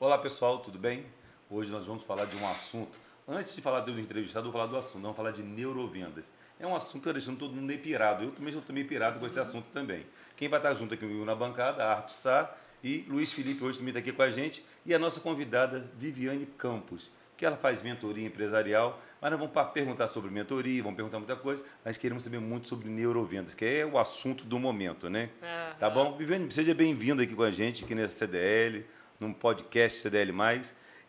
Olá pessoal, tudo bem? Hoje nós vamos falar de um assunto. Antes de falar do entrevistado, eu vou falar do assunto. Vamos falar de neurovendas. É um assunto que está deixando todo mundo meio pirado. Eu mesmo estou meio pirado com esse assunto também. Quem vai estar junto aqui comigo na bancada, Arthur Sá e Luiz Felipe hoje também está aqui com a gente. E a nossa convidada, Viviane Campos, que ela faz mentoria empresarial. Mas nós vamos perguntar sobre mentoria, vamos perguntar muita coisa. Mas queremos saber muito sobre neurovendas, que é o assunto do momento, né? Uhum. Tá bom? Viviane, seja bem-vinda aqui com a gente, aqui nessa CDL num podcast CDL+.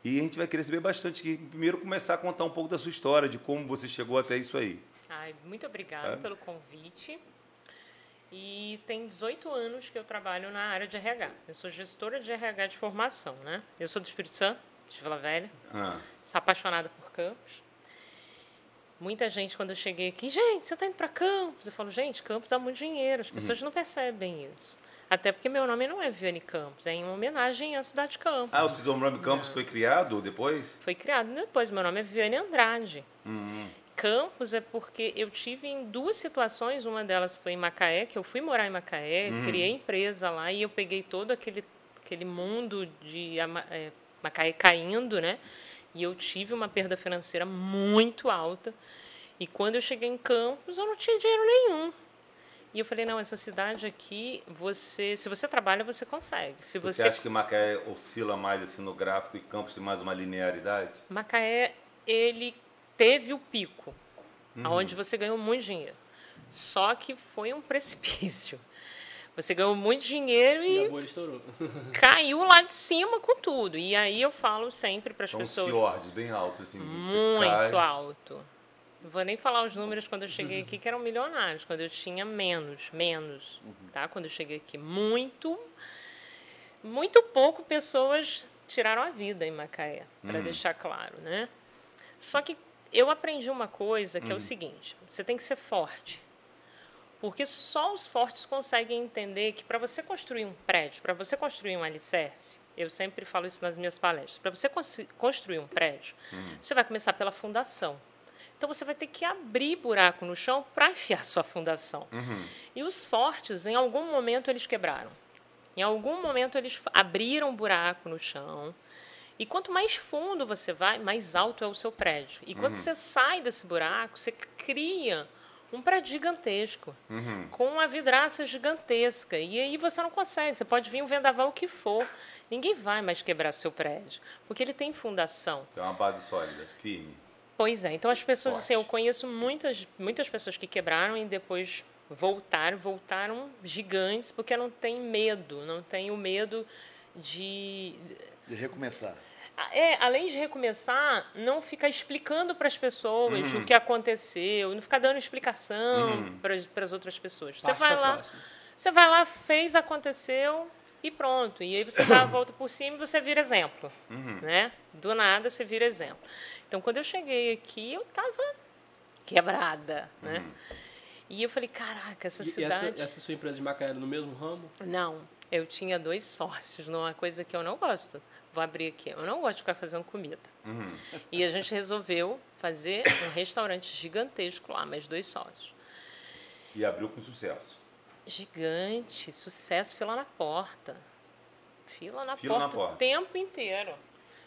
E a gente vai querer saber bastante, que primeiro começar a contar um pouco da sua história, de como você chegou até isso aí. Ai, muito obrigada é. pelo convite. E tem 18 anos que eu trabalho na área de RH. Eu sou gestora de RH de formação, né? Eu sou do Espírito Santo, de Vila Velha. Ah. Sou apaixonada por Campos. Muita gente, quando eu cheguei aqui, gente, você está indo para Campos? Eu falo, gente, Campos dá muito dinheiro. As pessoas uhum. não percebem isso. Até porque meu nome não é Viviane Campos, é em homenagem à cidade de Campos. Ah, o nome Campos foi criado depois? Foi criado depois. Meu nome é Viviane Andrade. Uhum. Campos é porque eu tive em duas situações. Uma delas foi em Macaé, que eu fui morar em Macaé, uhum. criei empresa lá e eu peguei todo aquele, aquele mundo de é, Macaé caindo, né? E eu tive uma perda financeira muito alta. E quando eu cheguei em Campos, eu não tinha dinheiro nenhum. E eu falei, não, essa cidade aqui, você, se você trabalha, você consegue. Se você, você acha que Macaé oscila mais assim no gráfico e Campos tem mais uma linearidade? Macaé, ele teve o pico, uhum. onde você ganhou muito dinheiro. Só que foi um precipício. Você ganhou muito dinheiro e, e estourou. caiu lá de cima com tudo. E aí eu falo sempre para as pessoas. São fiordes bem altos, assim. Muito alto. Não vou nem falar os números quando eu cheguei aqui, que eram milionários, quando eu tinha menos, menos, uhum. tá? Quando eu cheguei aqui, muito, muito pouco pessoas tiraram a vida em Macaé, para uhum. deixar claro, né? Só que eu aprendi uma coisa que uhum. é o uhum. seguinte: você tem que ser forte. Porque só os fortes conseguem entender que para você construir um prédio, para você construir um alicerce, eu sempre falo isso nas minhas palestras, para você construir um prédio, uhum. você vai começar pela fundação. Então você vai ter que abrir buraco no chão para enfiar sua fundação. Uhum. E os fortes, em algum momento, eles quebraram. Em algum momento, eles abriram buraco no chão. E quanto mais fundo você vai, mais alto é o seu prédio. E quando uhum. você sai desse buraco, você cria um prédio gigantesco, uhum. com uma vidraça gigantesca. E aí você não consegue. Você pode vir um vendaval que for. Ninguém vai mais quebrar seu prédio, porque ele tem fundação. Tem uma base sólida, firme. Pois é. Então as pessoas, assim, eu conheço muitas, muitas pessoas que quebraram e depois voltaram, voltaram gigantes, porque não tem medo, não tem o medo de. De recomeçar. É, além de recomeçar, não ficar explicando para as pessoas uhum. o que aconteceu, não ficar dando explicação uhum. para as outras pessoas. Você vai lá, você vai lá, fez, aconteceu e pronto. E aí você dá a volta por cima e você vira exemplo, uhum. né? Do nada você vira exemplo. Então, quando eu cheguei aqui, eu estava quebrada, né? Uhum. E eu falei, caraca, essa e cidade... Essa, essa sua empresa de Macaé no mesmo ramo? Não, eu tinha dois sócios numa coisa que eu não gosto. Vou abrir aqui. Eu não gosto de ficar fazendo comida. Uhum. E a gente resolveu fazer um restaurante gigantesco lá, mais dois sócios. E abriu com sucesso. Gigante, sucesso, fila na porta. Fila na, fila porta, na porta o tempo inteiro.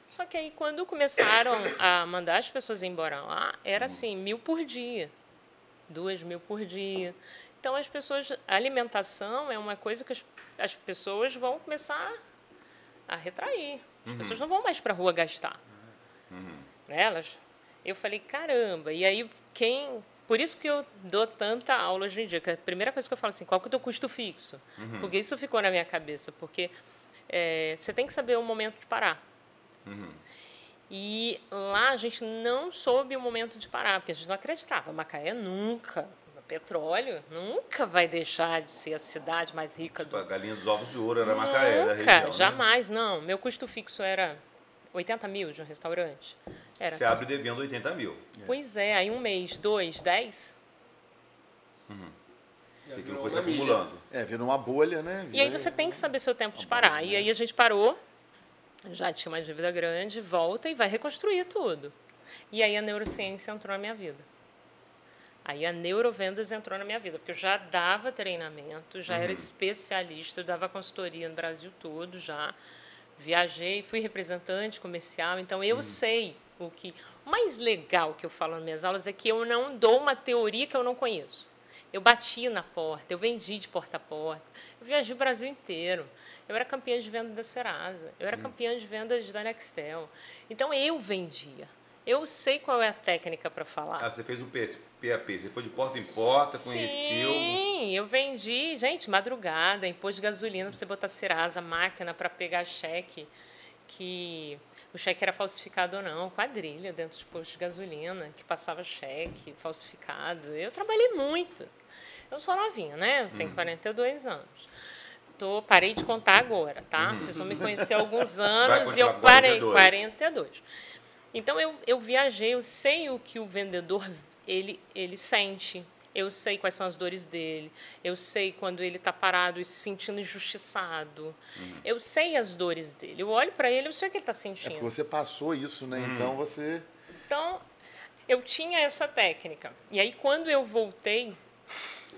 Só que aí, quando começaram a mandar as pessoas embora lá, era hum. assim, mil por dia. Duas mil por dia. Então, as pessoas... A alimentação é uma coisa que as, as pessoas vão começar a retrair. As uhum. pessoas não vão mais para a rua gastar. Uhum. Elas... Eu falei, caramba. E aí, quem... Por isso que eu dou tanta aula hoje em dia. Que a primeira coisa que eu falo assim, qual que é o teu custo fixo? Uhum. Porque isso ficou na minha cabeça. Porque é, você tem que saber o momento de parar. Uhum. E lá a gente não soube o momento de parar, porque a gente não acreditava. Macaé nunca, petróleo, nunca vai deixar de ser a cidade mais rica tipo, do... A galinha dos ovos de ouro era nunca, Macaé, da região, né? jamais, né? não. Meu custo fixo era 80 mil de um restaurante. Era Você abre devendo 80 mil. Pois é, aí um mês, dois, dez. Uhum. E aquilo foi se acumulando. É, vira uma bolha, né? E aí você tem que saber seu tempo de parar. E aí a gente parou, já tinha uma dívida grande, volta e vai reconstruir tudo. E aí a neurociência entrou na minha vida. Aí a neurovendas entrou na minha vida, porque eu já dava treinamento, já uhum. era especialista, eu dava consultoria no Brasil todo já. Viajei, fui representante comercial, então eu sei o que. O mais legal que eu falo nas minhas aulas é que eu não dou uma teoria que eu não conheço. Eu bati na porta, eu vendi de porta a porta, eu viajei o Brasil inteiro. Eu era campeã de venda da Serasa, eu era campeã de vendas da Nextel. Então eu vendia. Eu sei qual é a técnica para falar. Ah, você fez o PAP, você foi de porta em porta, conheceu. Sim, eu vendi, gente, madrugada, imposto de gasolina para você botar Serasa, máquina para pegar cheque, que o cheque era falsificado ou não, quadrilha dentro de posto de gasolina, que passava cheque falsificado. Eu trabalhei muito. Eu sou novinha, né? Eu tenho 42 anos. Tô, parei de contar agora, tá? Vocês vão me conhecer há alguns anos e eu parei, 42. 42. Então eu, eu viajei, eu sei o que o vendedor ele, ele sente, eu sei quais são as dores dele, eu sei quando ele está parado e se sentindo injustiçado, eu sei as dores dele, eu olho para ele, eu sei o que ele está É sentindo. você passou isso, né? Então você. Então eu tinha essa técnica. E aí quando eu voltei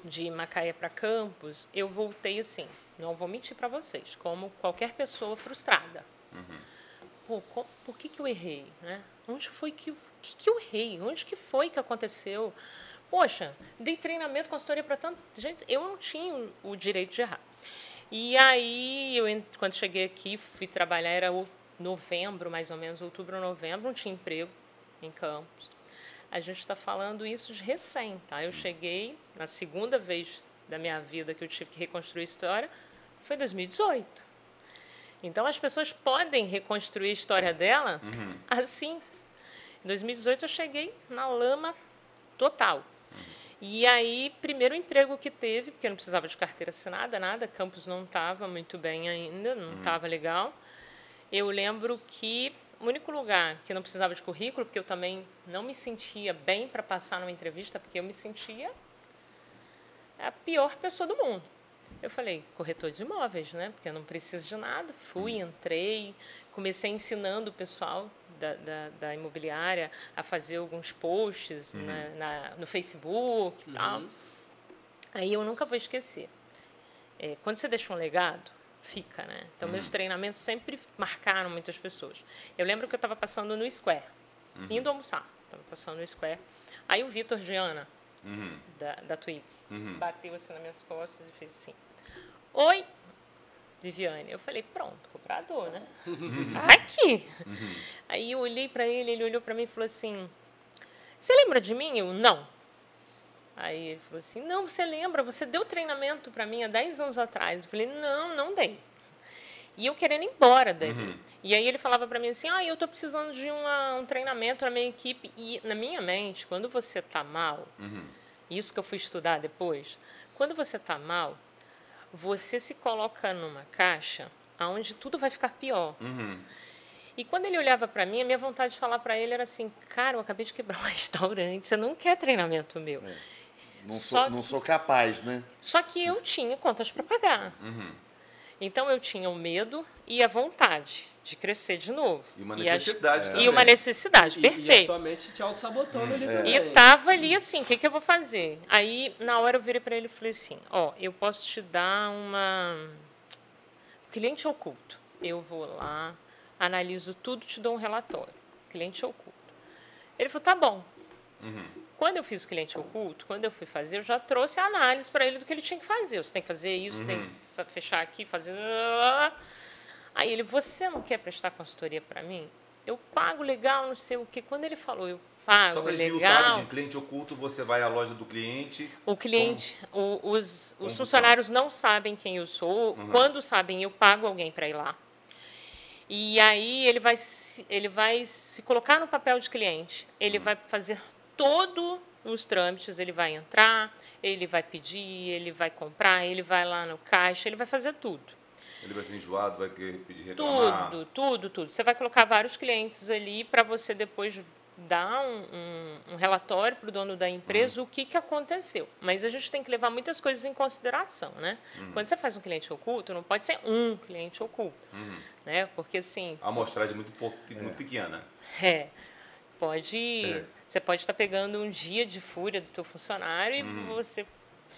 de Macaé para Campos, eu voltei assim, não vou mentir para vocês, como qualquer pessoa frustrada. Pô, por que, que eu errei? Né? Onde foi que, que, que eu errei? Onde que foi que aconteceu? Poxa, dei treinamento, consultoria para tanta gente, eu não tinha o- direito de errar. E aí, eu, quando cheguei aqui, fui trabalhar, era o- novembro, mais ou menos, outubro, novembro, não tinha emprego em Campos. A gente está falando isso de recém, tá? Eu cheguei, na segunda vez da minha vida que eu tive que reconstruir a história, foi 2018. Então, as pessoas podem reconstruir a história dela assim. Em 2018, eu cheguei na lama total. E aí, primeiro emprego que teve, porque eu não precisava de carteira assinada, nada, Campos não estava muito bem ainda, não estava legal. Eu lembro que o único lugar que não precisava de currículo, porque eu também não me sentia bem para passar numa entrevista, porque eu me sentia a pior pessoa do mundo. Eu falei, corretor de imóveis, né? Porque eu não preciso de nada. Fui, entrei, comecei ensinando o pessoal da, da, da imobiliária a fazer alguns posts na, na- no Facebook e tal. Aí eu nunca vou esquecer. É, quando você deixa um legado, fica, né? Então, meus treinamentos sempre marcaram muitas pessoas. Eu lembro que eu estava passando no Square, indo almoçar. Estava passando no Square. Aí o Vitor Giana, Uhum. da, da Twix, Uhum. bateu assim nas minhas costas e fez assim: Oi, Viviane. Eu falei: Pronto, comprador, né? Aqui. Aí eu olhei para ele, ele olhou para mim e falou assim: Você lembra de mim? Eu: Não. Aí ele falou assim: Não, você lembra? Você deu treinamento para mim há 10 anos atrás. Eu falei: Não, não dei. E eu querendo ir embora dali. E aí ele falava para mim assim: Ah, eu estou precisando de uma, um treinamento na minha equipe. E na minha mente, quando você está mal, isso que eu fui estudar depois, quando você está mal, você se coloca numa caixa onde tudo vai ficar pior. Uhum. E quando ele olhava para mim, a minha vontade de falar para ele era assim: Cara, eu acabei de quebrar um restaurante, você não quer treinamento meu. Não Só sou, não que- sou capaz, né? Só que eu tinha contas para pagar. Então eu tinha o medo e a vontade de crescer de novo. E uma as- necessidade também. E uma necessidade, é E, e a perfeito. sua mente te auto-sabotando ali E também. eu tava ali assim, o que, que eu vou fazer? Aí, na hora, eu virei para ele e falei assim: Ó, eu posso te dar uma. Cliente oculto. Eu vou lá, analiso tudo, te dou um relatório. Cliente oculto. Ele falou: tá bom. Quando eu fiz o cliente oculto, quando eu fui fazer, eu já trouxe a análise para ele do que ele tinha que fazer. Você tem que fazer isso, tem que fechar aqui, fazer. Aí ele, você não quer prestar consultoria para mim? Eu pago legal, não sei o quê. Quando ele falou, eu pago Só legal. esmiuçarem, de cliente oculto, você vai à loja do cliente. O cliente, o- os, os funciona? funcionários não sabem quem eu sou. Quando sabem, eu pago alguém para ir lá. E aí ele vai, ele vai se colocar no papel de cliente. Ele vai fazer todos os trâmites. Ele vai entrar, ele vai pedir, ele vai comprar, ele vai lá no caixa, ele vai fazer tudo. Ele vai ser enjoado, vai pedir reclamar. Tudo, tudo, tudo. Você vai colocar vários clientes ali para você depois dar um, um- um relatório para o dono da empresa o que, que aconteceu. Mas a gente tem que levar muitas coisas em consideração, né? Quando você faz um cliente oculto, não pode ser um cliente oculto, né? Porque assim, A amostragem é muito, pouco, muito pequena. é, pode, É. você pode estar pegando um dia de fúria do teu funcionário e Uhum. você,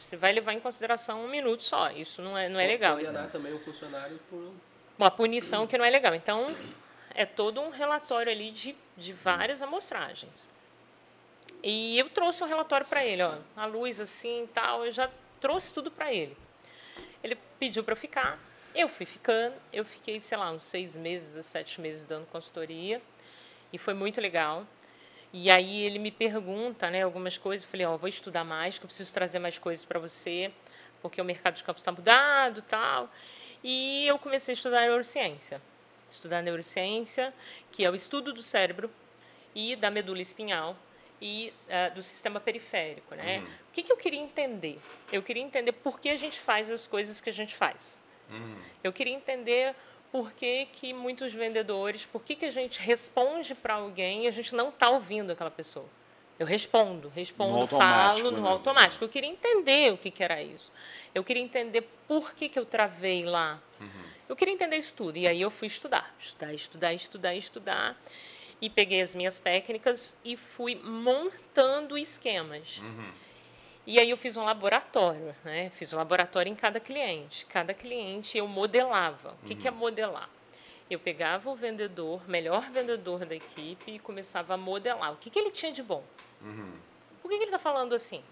você vai levar em consideração um minuto só. Isso não é, não é legal. Condenar também o funcionário por, uma punição que não é legal. Então, é todo um relatório ali de, de várias amostragens. E eu trouxe um relatório para ele, ó, a luz assim e tal, eu já trouxe tudo para ele. Ele pediu para ficar, eu fui ficando, eu fiquei, sei lá, uns seis meses, sete meses dando consultoria, e foi muito legal. E aí ele me pergunta, né, algumas coisas, eu falei, ó, vou estudar mais, que eu preciso trazer mais coisas para você, porque o mercado de campos está mudado, tal. E eu comecei a estudar neurociência. Estudar neurociência, que é o estudo do cérebro e da medula espinhal e uh, do sistema periférico, né? Uhum. O que, que eu queria entender? Eu queria entender por que a gente faz as coisas que a gente faz. Uhum. Eu queria entender por que, que muitos vendedores, por que, que a gente responde para alguém e a gente não está ouvindo aquela pessoa. Eu respondo, respondo, falo no né? automático. Eu queria entender o que, que era isso. Eu queria entender por que, que eu travei lá. Uhum. Eu queria entender isso tudo. E aí eu fui estudar, estudar, estudar, estudar, estudar e peguei as minhas técnicas e fui montando esquemas. Uhum. E aí eu fiz um laboratório, né? Fiz um laboratório em cada cliente. Cada cliente eu modelava. O que, que é uhum. modelar? Eu pegava o vendedor, melhor vendedor da equipe, e começava a modelar. O que, que ele tinha de bom? Uhum. Por que, que ele está falando assim?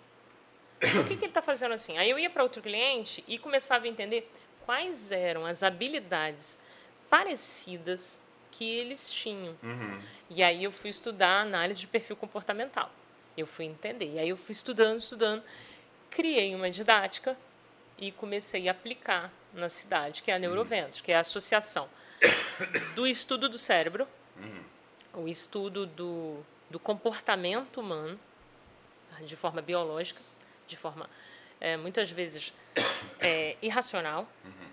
Por que, que ele está fazendo assim? Aí eu ia para outro cliente e começava a entender quais eram as habilidades parecidas que eles tinham. Uhum. E aí eu fui estudar análise de perfil comportamental. Eu fui entender. E aí eu fui estudando, estudando, criei uma didática e comecei a aplicar na cidade, que é a Neuroventos, uhum. que é a associação do estudo do cérebro, uhum. o estudo do, do comportamento humano, de forma biológica, de forma é, muitas vezes é, irracional, uhum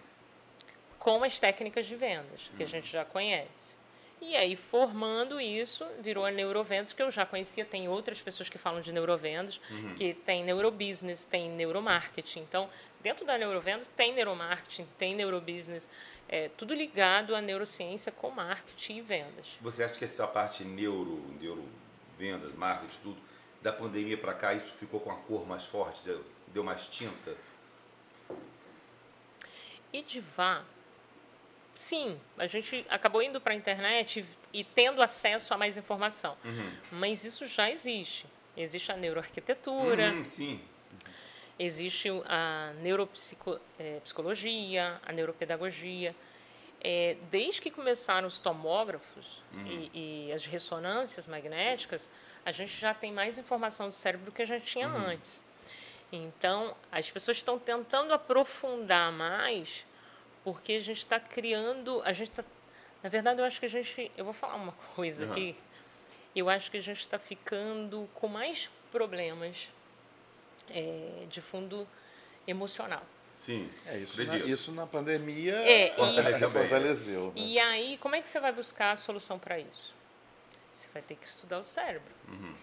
com as técnicas de vendas, que a gente já conhece. E aí, formando isso, virou a Neurovendas, que eu já conhecia. Tem outras pessoas que falam de neurovendas, uhum. que tem neurobusiness, tem neuromarketing. Então, dentro da neurovendas, tem neuromarketing, tem neurobusiness, é, tudo ligado à neurociência com marketing e vendas. Você acha que essa parte neuro, neurovendas, marketing, tudo, da pandemia para cá, isso ficou com a cor mais forte, deu, deu mais tinta? Edivar sim, a gente acabou indo para a internet e, tendo acesso a mais informação. Uhum. Mas isso já existe. Existe a neuroarquitetura. Uhum, sim. Existe a neuropsicologia, é, a neuropedagogia. É, desde que começaram os tomógrafos uhum. e, e, as ressonâncias magnéticas, a gente já tem mais informação do cérebro do que a gente tinha uhum. antes. Então, as pessoas estão tentando aprofundar mais porque a gente está criando, a gente tá, na verdade eu acho que a gente, eu vou falar uma coisa uhum. aqui, eu acho que a gente está ficando com mais problemas é, de fundo emocional. Sim, é isso. Na, isso na pandemia é, fortaleceu. E, fortaleceu né? e aí, como é que você vai buscar a solução para isso? Você vai ter que estudar o cérebro. Uhum.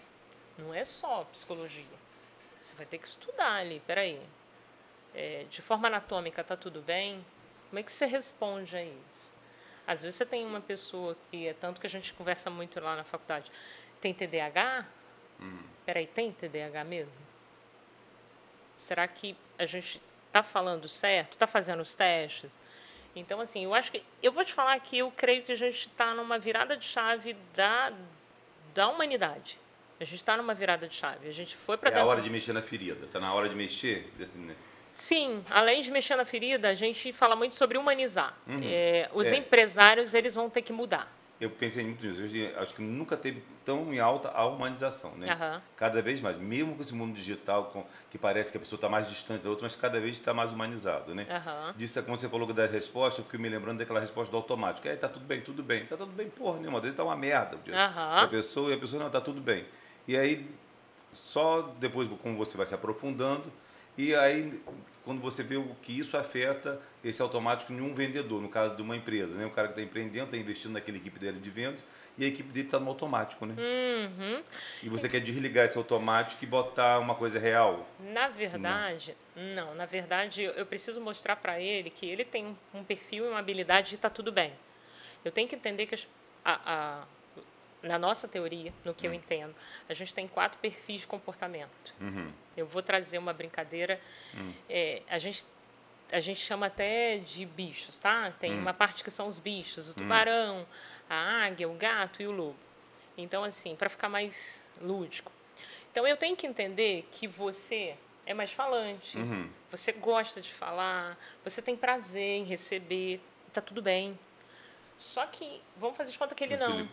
Não é só psicologia. Você vai ter que estudar ali. Peraí. É, de forma anatômica, está tudo bem? Como é que você responde a isso? Às vezes você tem uma pessoa que é tanto que a gente conversa muito lá na faculdade, tem TDAH? Hum. Peraí, tem TDAH mesmo? Será que a gente está falando certo? Está fazendo os testes? Então, assim, eu acho que. Eu vou te falar que eu creio que a gente está numa virada de chave da, da humanidade. A gente está numa virada de chave. A gente foi para. É a hora de mexer na ferida. Está na hora de mexer desse, Sim, além de mexer na ferida, a gente fala muito sobre humanizar. Uhum. É, os é. empresários eles vão ter que mudar. Eu pensei muito nisso. Eu acho que nunca teve tão em alta a humanização, né? Uhum. Cada vez mais, mesmo com esse mundo digital, com, que parece que a pessoa está mais distante da outra, mas cada vez está mais humanizado, né? Uhum. Disso, quando você falou da resposta, eu fiquei me lembrando daquela resposta do automático. É, tá tudo bem, tudo bem. Tá tudo bem, porra nenhuma. Às vezes tá uma merda. A pessoa e a pessoa, não, tá tudo bem. E aí, só depois, como você vai se aprofundando, e aí quando você vê o que isso afeta esse automático em um vendedor, no caso de uma empresa, né? O cara que está empreendendo, está investindo naquela equipe dele de vendas e a equipe dele está no automático, né? Uhum. E você quer desligar esse automático e botar uma coisa real? Na verdade, não. não na verdade, eu preciso mostrar para ele que ele tem um perfil e uma habilidade e está tudo bem. Eu tenho que entender que as, a, a na nossa teoria, no que eu hum. entendo, a gente tem quatro perfis de comportamento. Uhum. Eu vou trazer uma brincadeira. Hum. É, a gente a gente chama até de bichos, tá? Tem hum. uma parte que são os bichos, o tubarão, a águia, o gato e o lobo. Então, assim, para ficar mais lúdico. Então, eu tenho que entender que você é mais falante, uhum. você gosta de falar, você tem prazer em receber, tá tudo bem. Só que, vamos fazer de conta que ele não.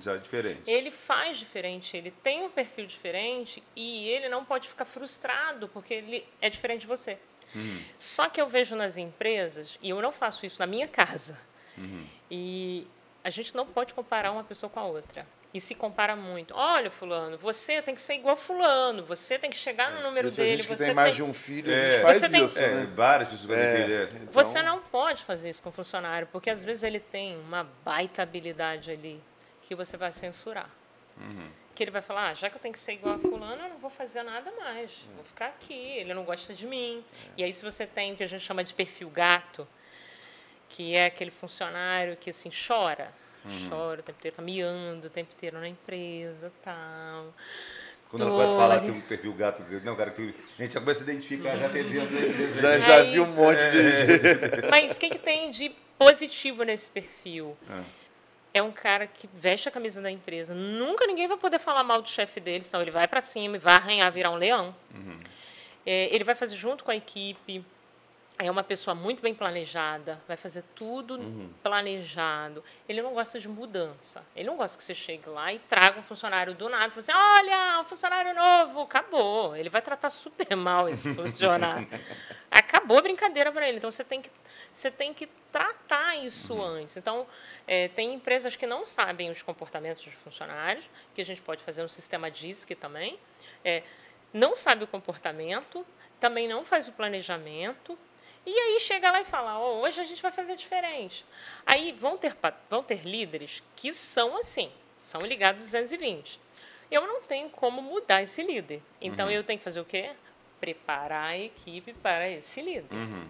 Já é diferente. Ele faz diferente, ele tem um perfil diferente e ele não pode ficar frustrado porque ele é diferente de você. Uhum. Só que eu vejo nas empresas, e eu não faço isso na minha casa, uhum. e a gente não pode comparar uma pessoa com a outra. E se compara muito. Olha, fulano, você tem que ser igual fulano, você tem que chegar no é. número isso dele. A gente que tem mais de um filho, é. a gente faz você isso, tem... né? É, várias pessoas é, então... Você não pode fazer isso com o funcionário, porque às vezes ele tem uma baita habilidade ali que você vai censurar. Uhum que ele vai falar, ah, já que eu tenho que ser igual a fulano, eu não vou fazer nada mais. Vou ficar aqui, ele não gosta de mim. E aí se você tem o que a gente chama de perfil gato, que é aquele funcionário que assim chora, uhum. chora o tempo inteiro, tá miando o tempo inteiro na empresa, tal. Quando ela começa a falar assim, um perfil gato, não, cara, que a gente já começa a identificar, já tem dentro da empresa. Já, já viu um monte de. É. Mas o que, que tem de positivo nesse perfil? É é um cara que veste a camisa da empresa. Nunca ninguém vai poder falar mal do chefe dele, senão ele vai para cima e vai arranhar, virar um leão. Uhum. É, ele vai fazer junto com a equipe é uma pessoa muito bem planejada, vai fazer tudo uhum. planejado. Ele não gosta de mudança. Ele não gosta que você chegue lá e traga um funcionário do nada e fale assim: olha, um funcionário novo, acabou. Ele vai tratar super mal esse funcionário. acabou a brincadeira para ele. Então você tem que, você tem que tratar isso uhum. antes. Então, é, tem empresas que não sabem os comportamentos dos funcionários, que a gente pode fazer um sistema DISC também. É, não sabe o comportamento, também não faz o planejamento e aí chega lá e fala, oh, hoje a gente vai fazer diferente. Aí vão ter, vão ter líderes que são assim, são ligados 220. Eu não tenho como mudar esse líder. Então uhum. eu tenho que fazer o quê? Preparar a equipe para esse líder. Uhum.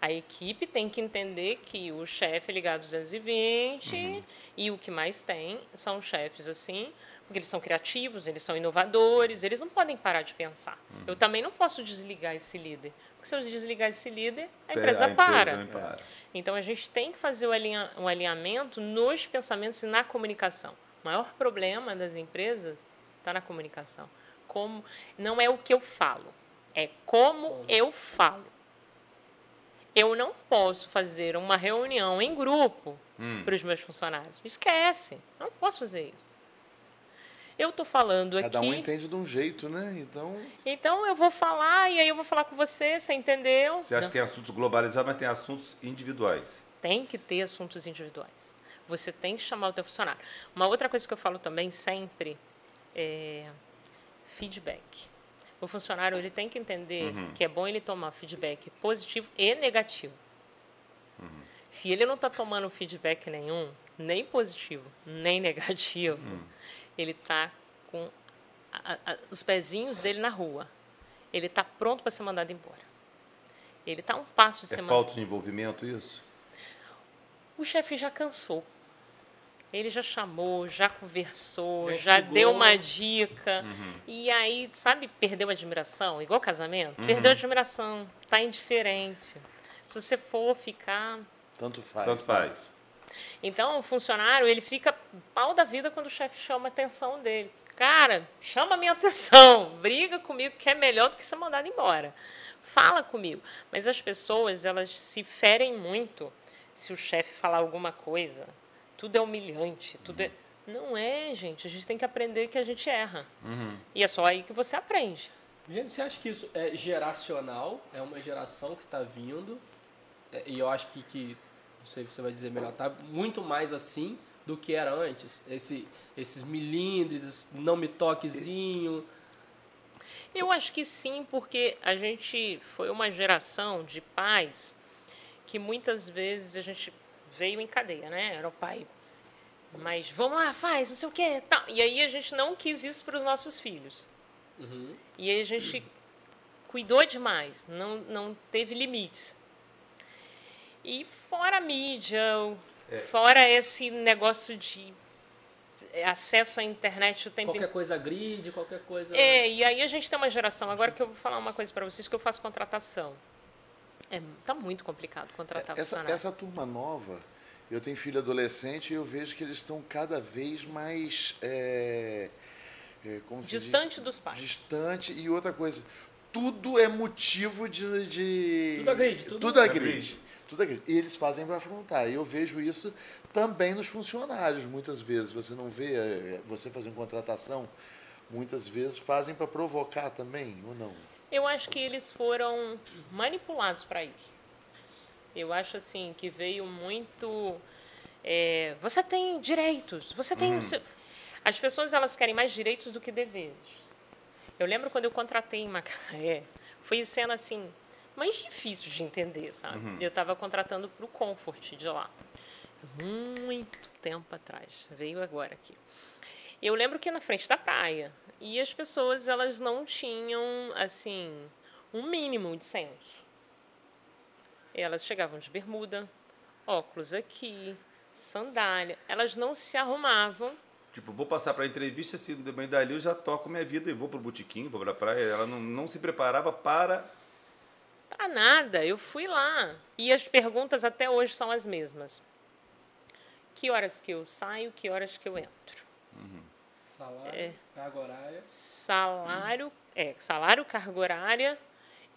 A equipe tem que entender que o chefe é ligado 220 uhum. e o que mais tem são chefes assim, porque eles são criativos, eles são inovadores, eles não podem parar de pensar. Uhum. Eu também não posso desligar esse líder, porque se eu desligar esse líder, a empresa, a empresa para. para. Então a gente tem que fazer um alinhamento nos pensamentos e na comunicação. O maior problema das empresas está na comunicação. Como não é o que eu falo, é como, eu falo. Eu não posso fazer uma reunião em grupo hum. para os meus funcionários. Esquece, não posso fazer isso. Eu estou falando Cada aqui. Cada um entende de um jeito, né? Então. Então eu vou falar e aí eu vou falar com você, você entendeu? Você acha que tem assuntos globalizados, mas tem assuntos individuais? Tem que ter assuntos individuais. Você tem que chamar o teu funcionário. Uma outra coisa que eu falo também sempre é feedback. O funcionário ele tem que entender uhum. que é bom ele tomar feedback positivo e negativo. Uhum. Se ele não está tomando feedback nenhum, nem positivo, nem negativo, uhum ele está com a, a, os pezinhos dele na rua. Ele está pronto para ser mandado embora. Ele está um passo de é falta de envolvimento isso? O chefe já cansou. Ele já chamou, já conversou, já, já deu uma dica. Uhum. E aí, sabe, perdeu a admiração, igual casamento? Uhum. Perdeu a admiração, está indiferente. Se você for ficar. Tanto faz. Tanto faz. Então, o funcionário, ele fica pau da vida quando o chefe chama a atenção dele. Cara, chama a minha atenção, briga comigo que é melhor do que ser mandado embora. Fala comigo. Mas as pessoas, elas se ferem muito se o chefe falar alguma coisa. Tudo é humilhante, tudo é... Não é, gente. A gente tem que aprender que a gente erra. Uhum. E é só aí que você aprende. Gente, você acha que isso é geracional? É uma geração que está vindo? É, e eu acho que, que não sei se você vai dizer melhor, tá muito mais assim do que era antes. Esse, esses milindres, não me toquezinho. Eu acho que sim, porque a gente foi uma geração de pais que muitas vezes a gente veio em cadeia, né? Era o pai, mas vamos lá, faz, não sei o quê. Tá. E aí a gente não quis isso para os nossos filhos. Uhum. E aí a gente cuidou demais, não, não teve limites. E fora a mídia, é. fora esse negócio de acesso à internet o tempo Qualquer coisa grid, qualquer coisa. É, e aí a gente tem uma geração. Agora que eu vou falar uma coisa para vocês, que eu faço contratação. É, tá muito complicado contratar Essa, funcionário. essa turma nova, eu tenho filho adolescente e eu vejo que eles estão cada vez mais. é, é, como se diz? Distante dos pais. Distante. E outra coisa, tudo é motivo de. de Tudo agride, tudo- tudo agride. Tudo agride. E eles fazem para afrontar. E eu vejo isso também nos funcionários, muitas vezes. Você não vê, é, você fazendo contratação, muitas vezes fazem para provocar também, ou não? Eu acho que eles foram manipulados para isso. Eu acho assim que veio muito. é, você tem direitos, você tem. o seu- As pessoas elas querem mais direitos do que deveres. Eu lembro quando eu contratei em Macaé, foi sendo assim mais difícil de entender, sabe? Eu estava contratando para o Comfort de lá, muito tempo atrás. Veio agora aqui. Eu lembro que na frente da praia. E as pessoas, elas não tinham, assim, um mínimo de senso. Elas chegavam de bermuda, óculos aqui, sandália. Elas não se arrumavam. Tipo, vou passar para entrevista, se bem dali eu já toco minha vida e vou pro botequim, vou pra praia. Ela não, não se preparava para. Pra nada. Eu fui lá. E as perguntas até hoje são as mesmas. Que horas que eu saio, que horas que eu entro? Salário, É. carga horária. Salário, é, salário, carga horária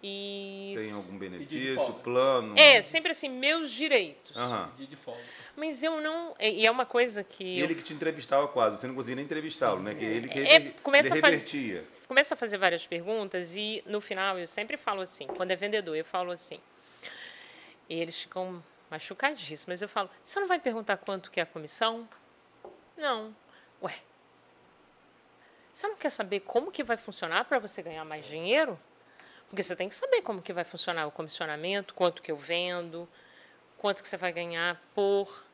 e... Tem algum benefício, plano. É, sempre assim, meus direitos. De folga. Mas eu não. E é uma coisa que. E eu ele que te entrevistava quase, você não conseguia nem entrevistá-lo, né? Que ele que É, começa ele a fazer- revertia. começo a fazer várias perguntas e no final eu sempre falo assim, quando é vendedor, eu falo assim. E eles ficam machucadíssimos, mas eu falo, você não vai perguntar quanto que é a comissão? Não. Ué. Você não quer saber como que vai funcionar para você ganhar mais dinheiro? Porque você tem que saber como que vai funcionar o comissionamento, quanto que eu vendo, quanto que você vai ganhar por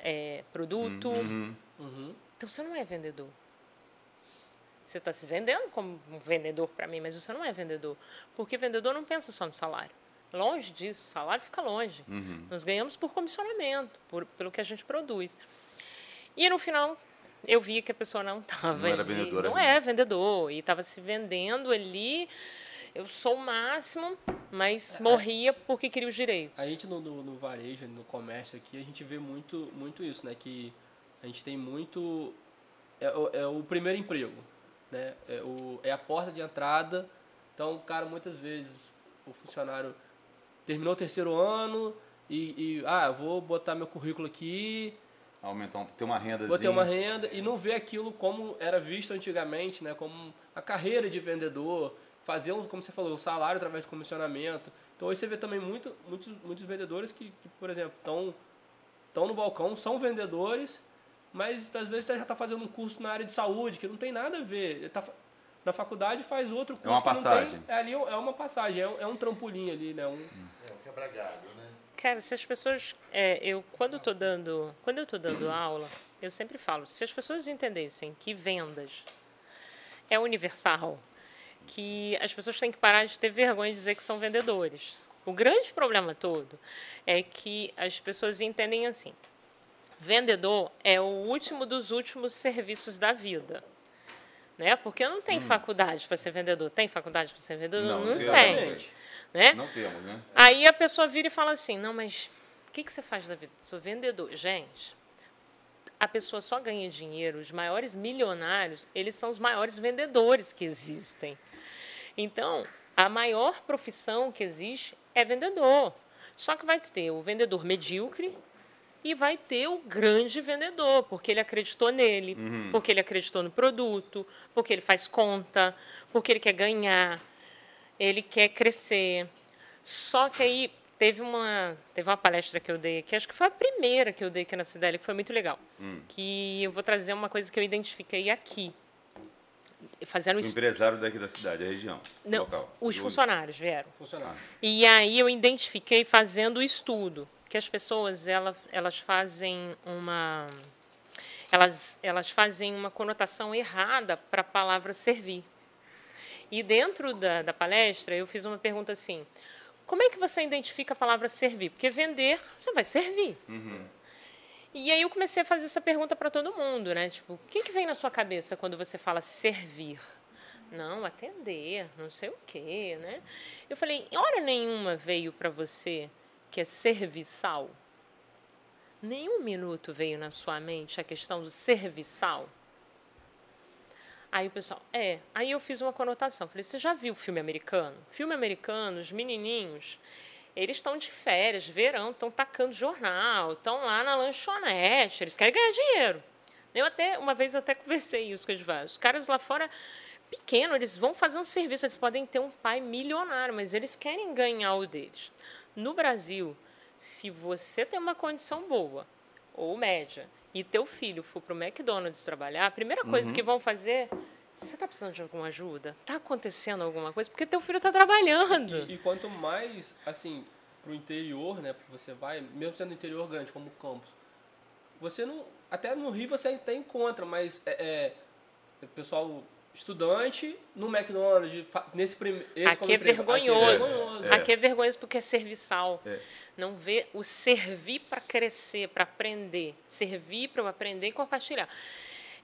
eh, produto. Uhum. Então você não é vendedor. Você está se vendendo como um vendedor para mim, mas você não é vendedor. Porque vendedor não pensa só no salário. Longe disso, o salário fica longe. Nós ganhamos por comissionamento, por, pelo que a gente produz. E no final, eu vi que a pessoa não estava. Não era vendedora Não é vendedor. E estava se vendendo ali. Eu sou o máximo, mas morria porque queria os direitos. A gente no, no, no varejo, no comércio aqui, a gente vê muito, muito isso, né? Que a gente tem muito. É, o- é o primeiro emprego, né? É, o, é a porta de entrada. Então, o cara, muitas vezes, o funcionário terminou o terceiro ano e, e ah, vou botar meu currículo aqui, Aumentar, um- ter uma renda. vou ter uma renda e não vê aquilo como era visto antigamente, né? Como a carreira de vendedor, fazer, um, como você falou, o salário através de comissionamento. Então hoje você vê também muito, muitos, muitos vendedores que, que por exemplo, estão estão no balcão, são vendedores, mas às vezes já está fazendo um curso na área de saúde que não tem nada a ver. Ele tá, na faculdade faz outro curso. uma que não tem- passagem. é, ali é uma passagem, é um, é um trampolim ali, né? Um, É o quebra-galho, né? Cara, se as pessoas, é, eu quando tô dando, quando eu tô dando aula, eu sempre falo, se as pessoas entendessem que vendas é universal, que as pessoas têm que parar de ter vergonha de dizer que são vendedores. O grande problema todo é que as pessoas entendem assim: vendedor é o último dos últimos serviços da vida. Né? Porque não tem faculdade para ser vendedor. Tem faculdade para ser vendedor? Não, não tem. Né? Não temos, né? Aí a pessoa vira e fala assim: não, mas o que, que você faz da vida? Sou vendedor. Gente, a pessoa só ganha dinheiro, os maiores milionários, eles são os maiores vendedores que existem. Então, a maior profissão que existe é vendedor. Só que vai ter o vendedor medíocre e vai ter o grande vendedor, porque ele acreditou nele, porque ele acreditou no produto, porque ele faz conta, porque ele quer ganhar, ele quer crescer. Só que aí teve uma, teve uma palestra que eu dei aqui, acho que foi a primeira que eu dei aqui na Cidade, que foi muito legal. Que eu vou trazer uma coisa que eu identifiquei aqui. Fazendo O empresário daqui da cidade, da região. Não, local. os Do- funcionários vieram. funcionário. E aí eu identifiquei fazendo o estudo que as pessoas ela, elas fazem uma elas, elas fazem uma conotação errada para a palavra servir. E dentro da, da palestra eu fiz uma pergunta assim: como é que você identifica a palavra servir? Porque vender você vai servir. E aí eu comecei a fazer essa pergunta para todo mundo, né? Tipo, o que, que vem na sua cabeça quando você fala servir? Não, atender, não sei o quê, né? Eu falei, hora nenhuma veio para você que é serviçal? Nenhum minuto veio na sua mente a questão do serviçal? Aí o pessoal, é. Aí eu fiz uma conotação. Falei, você já viu filme americano? Filme americano, os menininhos, eles estão de férias, verão, estão tacando jornal, estão lá na lanchonete, eles querem ganhar dinheiro. Eu até, uma vez eu até conversei isso com eles. Os caras lá fora, pequeno, eles vão fazer um serviço, eles podem ter um pai milionário, mas eles querem ganhar o deles. No Brasil, se você tem uma condição boa ou média e teu filho for para o McDonald's trabalhar, a primeira coisa uhum. que vão fazer você está precisando de alguma ajuda? Está acontecendo alguma coisa? Porque teu filho está trabalhando. E, e, quanto mais, assim, para o interior, né, porque você vai, mesmo sendo interior grande, como Campos, você não. Até no Rio você até encontra, mas é, é pessoal estudante no McDonald's nesse primeiro aqui, é vergonhoso. aqui é vergonhoso é. aqui é vergonhoso porque é serviçal é. não vê o servir para crescer para aprender servir para aprender e compartilhar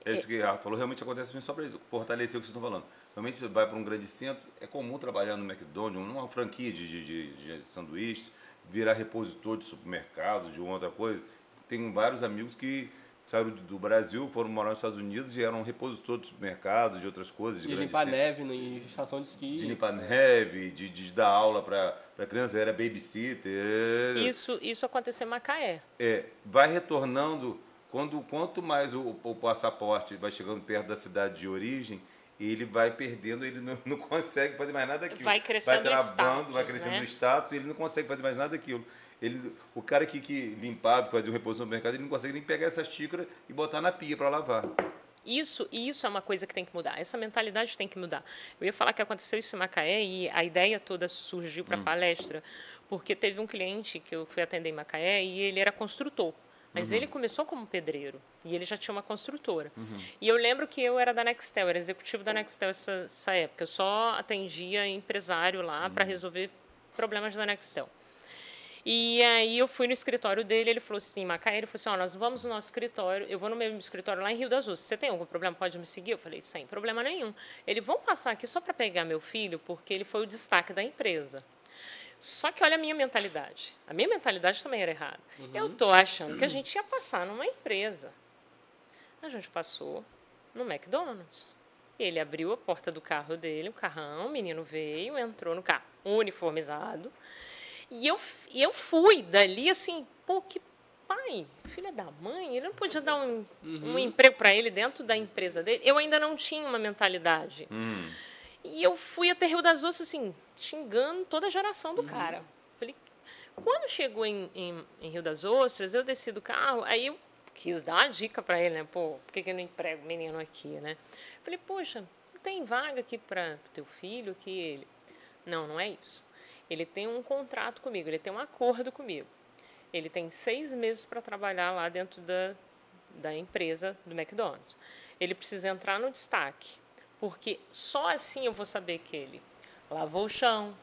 é isso que a falou realmente acontece só para fortalecer o que vocês estão falando realmente você vai para um grande centro é comum trabalhar no McDonald's numa franquia de, de, de, de sanduíche virar repositor de supermercado de outra coisa tenho vários amigos que saíram do Brasil, foram morar nos Estados Unidos e eram repositor de supermercados, de outras coisas. De, de limpar neve em estação de esqui. De limpar neve, de, de dar aula para criança, era babysitter. Isso, isso aconteceu em Macaé. É, vai retornando, quando, quanto mais o, o passaporte vai chegando perto da cidade de origem, ele vai perdendo, ele não, não consegue fazer mais nada daquilo. Vai crescendo vai travando, status, vai crescendo né? o status e ele não consegue fazer mais nada daquilo. Ele, o cara que, que limpava, que fazia o repouso no mercado, ele não consegue nem pegar essa xícara e botar na pia para lavar. Isso, isso é uma coisa que tem que mudar. Essa mentalidade tem que mudar. Eu ia falar que aconteceu isso em Macaé e a ideia toda surgiu para a hum. palestra porque teve um cliente que eu fui atender em Macaé e ele era construtor. Mas uhum. ele começou como pedreiro e ele já tinha uma construtora. Uhum. E eu lembro que eu era da Nextel, era executivo da Nextel essa, essa época. Eu só atendia empresário lá uhum. para resolver problemas da Nextel. E aí eu fui no escritório dele, ele falou assim, Macaé, ele falou assim, ó, nós vamos no nosso escritório, eu vou no mesmo escritório lá em Rio das Ostras, você tem algum problema, pode me seguir? Eu falei, sem problema nenhum. Ele, vão passar aqui só para pegar meu filho, porque ele foi o destaque da empresa. Só que olha a minha mentalidade. A minha mentalidade também era errada. Uhum. Eu tô achando que a gente ia passar numa empresa. A gente passou no McDonald's. Ele abriu a porta do carro dele, um carrão, o menino veio, entrou no carro uniformizado. E eu, e eu fui dali assim, pô, que pai, filha da mãe, ele não podia dar um, uhum. um emprego para ele dentro da empresa dele. Eu ainda não tinha uma mentalidade. Uhum. E eu fui até Rio das Ostras, assim, xingando toda a geração do uhum. cara. Falei, quando chegou em, em, em, Rio das Ostras, eu desci do carro, aí eu quis dar uma dica para ele, né? Pô, por que, que eu não emprego menino aqui, né? Falei, poxa, não tem vaga aqui para o teu filho? Que ele. Não, não é isso. Ele tem um contrato comigo, ele tem um acordo comigo. Ele tem seis meses para trabalhar lá dentro da, da empresa do McDonald's. Ele precisa entrar no destaque, porque só assim eu vou saber que ele lavou o chão,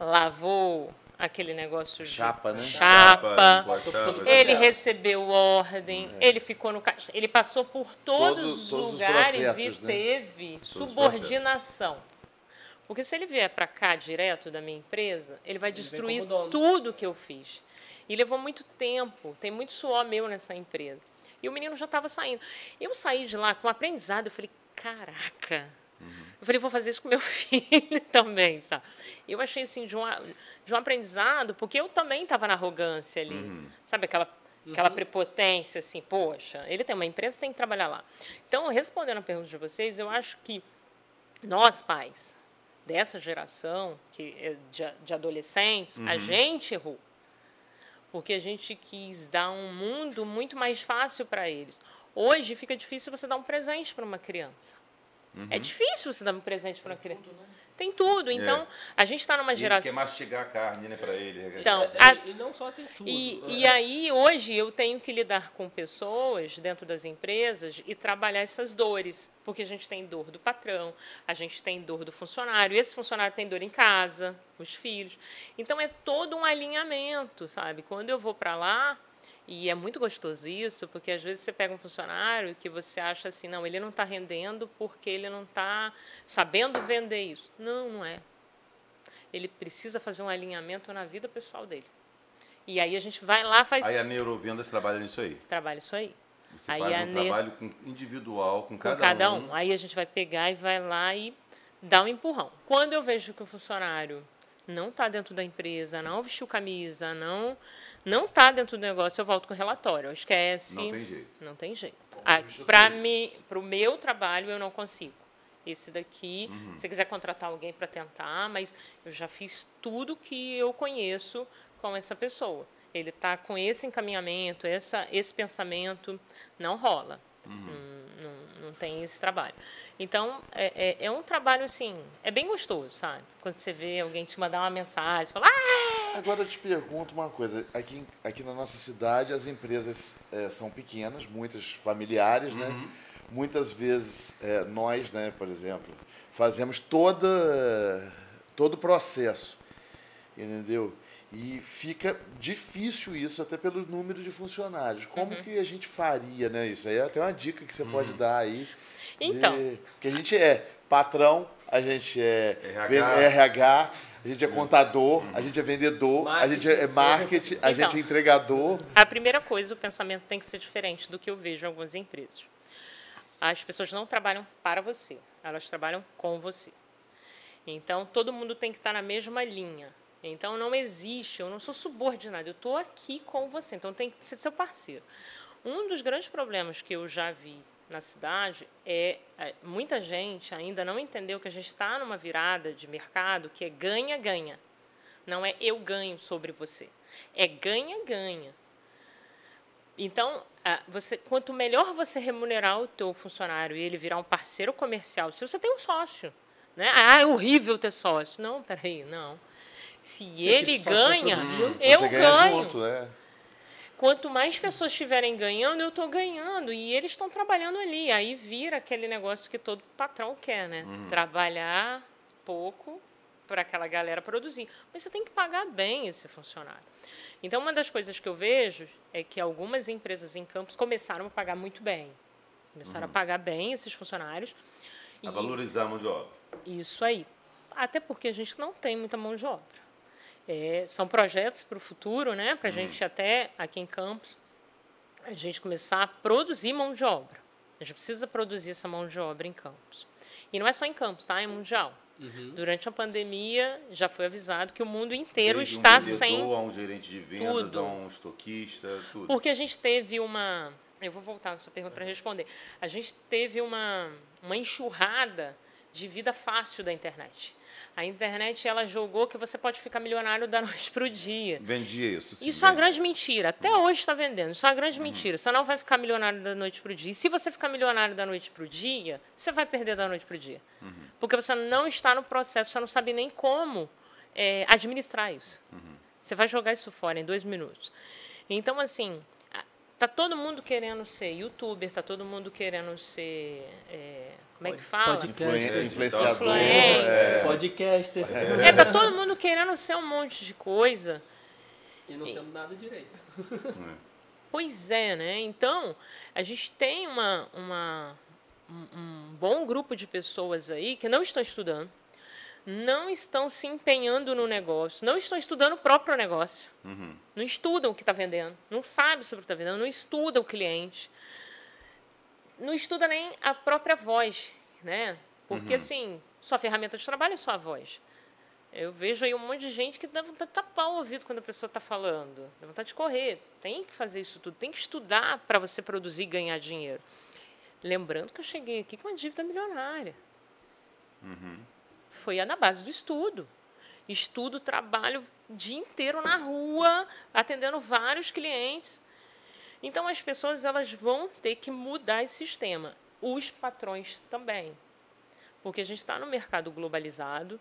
lavou aquele negócio de chapa, né? Chapa. chapa ele recebeu ordem, é. ele ficou no ele passou por todos, todos os lugares e né? teve todos subordinação. Porque se ele vier para cá direto da minha empresa, ele vai ele destruir tudo que eu fiz. E levou muito tempo, tem muito suor meu nessa empresa. E o menino já estava saindo. Eu saí de lá com um aprendizado, eu falei, caraca. Uhum. Eu falei, vou fazer isso com meu filho também, sabe? Eu achei assim de um, de um aprendizado, porque eu também estava na arrogância ali. Uhum. Sabe aquela aquela uhum. prepotência assim, poxa, ele tem uma empresa, tem que trabalhar lá. Então, respondendo a pergunta de vocês, eu acho que nós pais, dessa geração que é de, de adolescentes, uhum. a gente errou. Porque a gente quis dar um mundo muito mais fácil para eles. Hoje fica difícil você dar um presente para uma criança. É uhum. É difícil você dar um presente para uma criança. Tudo, né? Tem tudo. É. Então, é. a gente está numa geração. Ele quer mastigar a carne, né, para ele. Então, a... E não só tem tudo. E, e aí, hoje, eu tenho que lidar com pessoas dentro das empresas e trabalhar essas dores. Porque a gente tem dor do patrão, a gente tem dor do funcionário, esse funcionário tem dor em casa, com os filhos. Então, é todo um alinhamento, sabe? Quando eu vou para lá, E é muito gostoso isso, porque às vezes você pega um funcionário que você acha assim, não, ele não está rendendo porque ele não está sabendo vender isso. Não, não é. Ele precisa fazer um alinhamento na vida pessoal dele. E aí a gente vai lá faz Aí a neurovendas trabalha nisso aí. trabalha isso aí. Você Aí faz a um ne- trabalho com- individual com com cada, cada, um. um. Aí a gente vai pegar e vai lá e dar um empurrão. Quando eu vejo que o funcionário não está dentro da empresa, não vestiu camisa, não não está dentro do negócio, eu volto com o relatório. Esquece. Não tem jeito. Não tem jeito. Para mim, para o meu trabalho, eu não consigo. Esse daqui, Uhum. se quiser contratar alguém para tentar, mas eu já fiz tudo que eu conheço com essa pessoa. Ele está com esse encaminhamento, essa, esse pensamento, não rola. Uhum. Não, não, tem esse trabalho. Então, é, é, é um trabalho, assim, é bem gostoso, sabe? Quando você vê alguém te mandar uma mensagem, falar, ah, Agora eu te pergunto uma coisa. Aqui, aqui na nossa cidade, as empresas eh, são pequenas, muitas familiares, né? Muitas vezes eh, nós, né, por exemplo, fazemos toda, todo o processo, entendeu? E fica difícil isso, até pelo número de funcionários. Como Uhum. que a gente faria, né? Isso aí é até uma dica que você pode dar aí. Então. de- Porque a gente é patrão, a gente é RH. RH, a gente é contador, a gente é vendedor, a gente é marketing, a Então. gente é entregador. A primeira coisa, o pensamento tem que ser diferente do que eu vejo em algumas empresas. As pessoas não trabalham para você, elas trabalham com você. Então, todo mundo tem que estar na mesma linha. Então, não existe, eu não sou subordinado, eu estou aqui com você, então tem que ser seu parceiro. Um dos grandes problemas que eu já vi na cidade é é, muita gente ainda não entendeu que a gente está numa virada de mercado que é ganha-ganha. Não é eu ganho sobre você. É ganha-ganha. Então, você, quanto melhor você remunerar o teu funcionário e ele virar um parceiro comercial, se você tem um sócio, né? Ah, é horrível ter sócio. Não, peraí, não. Se ele aquele sócio ganha, eu ganho. junto, né? Quanto mais pessoas estiverem ganhando, eu estou ganhando. E eles estão trabalhando ali. Aí vira aquele negócio que todo patrão quer, né? Trabalhar pouco para aquela galera produzir. Mas você tem que pagar bem esse funcionário. Então, uma das coisas que eu vejo é que algumas empresas em campos começaram a pagar muito bem. Começaram a pagar bem esses funcionários. A E- valorizar a mão de obra. isso aí. Até porque a gente não tem muita mão de obra. É, são projetos para o futuro, né? Para a gente até aqui em Campos, a gente começar a produzir mão de obra. A gente precisa produzir essa mão de obra em Campos. E não é só em Campos, tá? É mundial. Durante a pandemia, já foi avisado que o mundo inteiro Desde está um sem a um gerente de vendas, tudo. a um estoquista, tudo. porque a gente teve uma. Eu vou voltar na sua pergunta para responder. A gente teve uma, uma enxurrada de vida fácil da internet. A internet ela jogou que você pode ficar milionário da noite para o dia. Vendia isso. sim, Isso é uma grande mentira. Até hoje está vendendo. Isso é uma grande mentira. Você não vai ficar milionário da noite para o dia. E se você ficar milionário da noite para o dia, você vai perder da noite para o dia. Porque você não está no processo, você não sabe nem como é, administrar isso. Você vai jogar isso fora em dois minutos. Então, assim, tá todo mundo querendo ser youtuber, tá todo mundo querendo ser. é, como é que fala? É, influenciador. influencer. é. Podcaster. É, tá todo mundo querendo ser um monte de coisa. E não sendo nada direito. Pois é, né? Então, a gente tem uma, uma, um, bom grupo de pessoas aí que não estão estudando, não estão se empenhando no negócio, não estão estudando o próprio negócio, não estudam o que está vendendo, não sabe sobre o que está vendendo, não estuda o cliente, não estuda nem a própria voz, né? Porque, assim, sua ferramenta de trabalho é sua voz. Eu vejo aí um monte de gente que dá vontade de tapar o ouvido quando a pessoa está falando. Dá vontade de correr. Tem que fazer isso tudo. Tem que estudar para você produzir e ganhar dinheiro. Lembrando que eu cheguei aqui com uma dívida milionária. Foi na base do estudo. Estudo, trabalho o dia inteiro na rua, atendendo vários clientes. Então, as pessoas elas vão ter que mudar esse sistema. Os patrões também. Porque a gente está no mercado globalizado.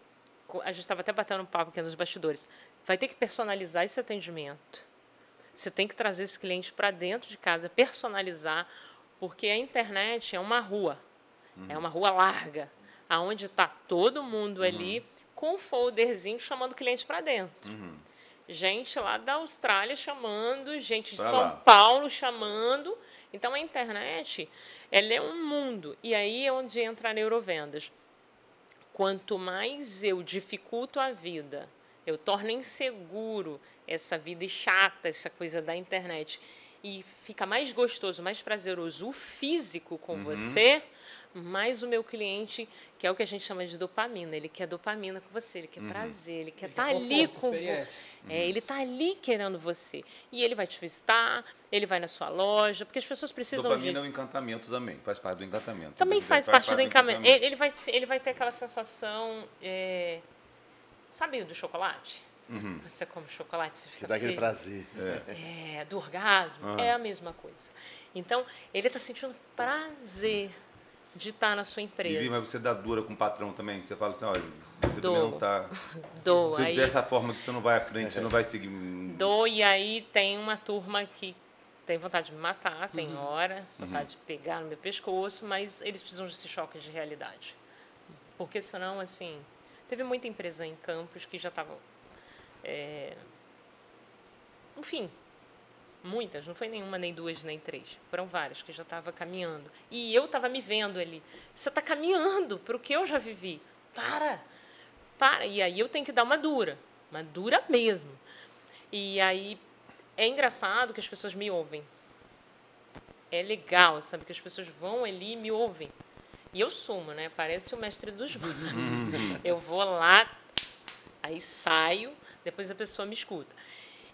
A gente estava até batendo um papo aqui nos bastidores. Vai ter que personalizar esse atendimento. Você tem que trazer esse cliente para dentro de casa, personalizar, porque a internet é uma rua. É uma rua larga, aonde está todo mundo ali com um folderzinho chamando o cliente para dentro. Gente lá da Austrália chamando, gente de Pra São lá. Paulo chamando. Então a internet, ela é um mundo. E aí é onde entra a neurovendas. Quanto mais eu dificulto a vida, eu torno inseguro essa vida chata, essa coisa da internet, e fica mais gostoso, mais prazeroso o físico com Uhum. você, mais o meu cliente, que é o que a gente chama de dopamina, ele quer dopamina com você, ele quer prazer, ele quer estar quer ali com você. experiência. É, ele está ali querendo você. E ele vai te visitar, ele vai na sua loja, porque as pessoas precisam Dopamina de. é um encantamento também, faz parte do encantamento. Também Entendeu? faz parte do encaminhamento. Ele, ele vai, ele vai ter aquela sensação. é, Sabe do chocolate? Você come chocolate, você Que fica dá aquele prazer. É, do orgasmo. Aham. É a mesma coisa. Então, ele está sentindo prazer de estar na sua E, empresa. mas você dá dura com o patrão também. Você fala assim, olha, você Dou. também não tá. Dou, Se aí, dessa forma que você não vai à frente, você não vai seguir. dou, e aí tem uma turma que tem vontade de me matar, tem hora, vontade de pegar no meu pescoço, mas eles precisam desse choque de realidade. Porque senão, assim, teve muita empresa em campos que já estavam. é, enfim, muitas, não foi nenhuma, nem duas, nem três. Foram várias que já estavam caminhando. E eu estava me vendo ali. Você está caminhando para o que eu já vivi. Para! Para! E aí eu tenho que dar uma dura. Uma dura mesmo. E aí é engraçado que as pessoas me ouvem. É legal, sabe? Que as pessoas vão ali e me ouvem. E eu sumo, né? Parece o mestre dos magos. eu vou lá, aí saio, depois a pessoa me escuta.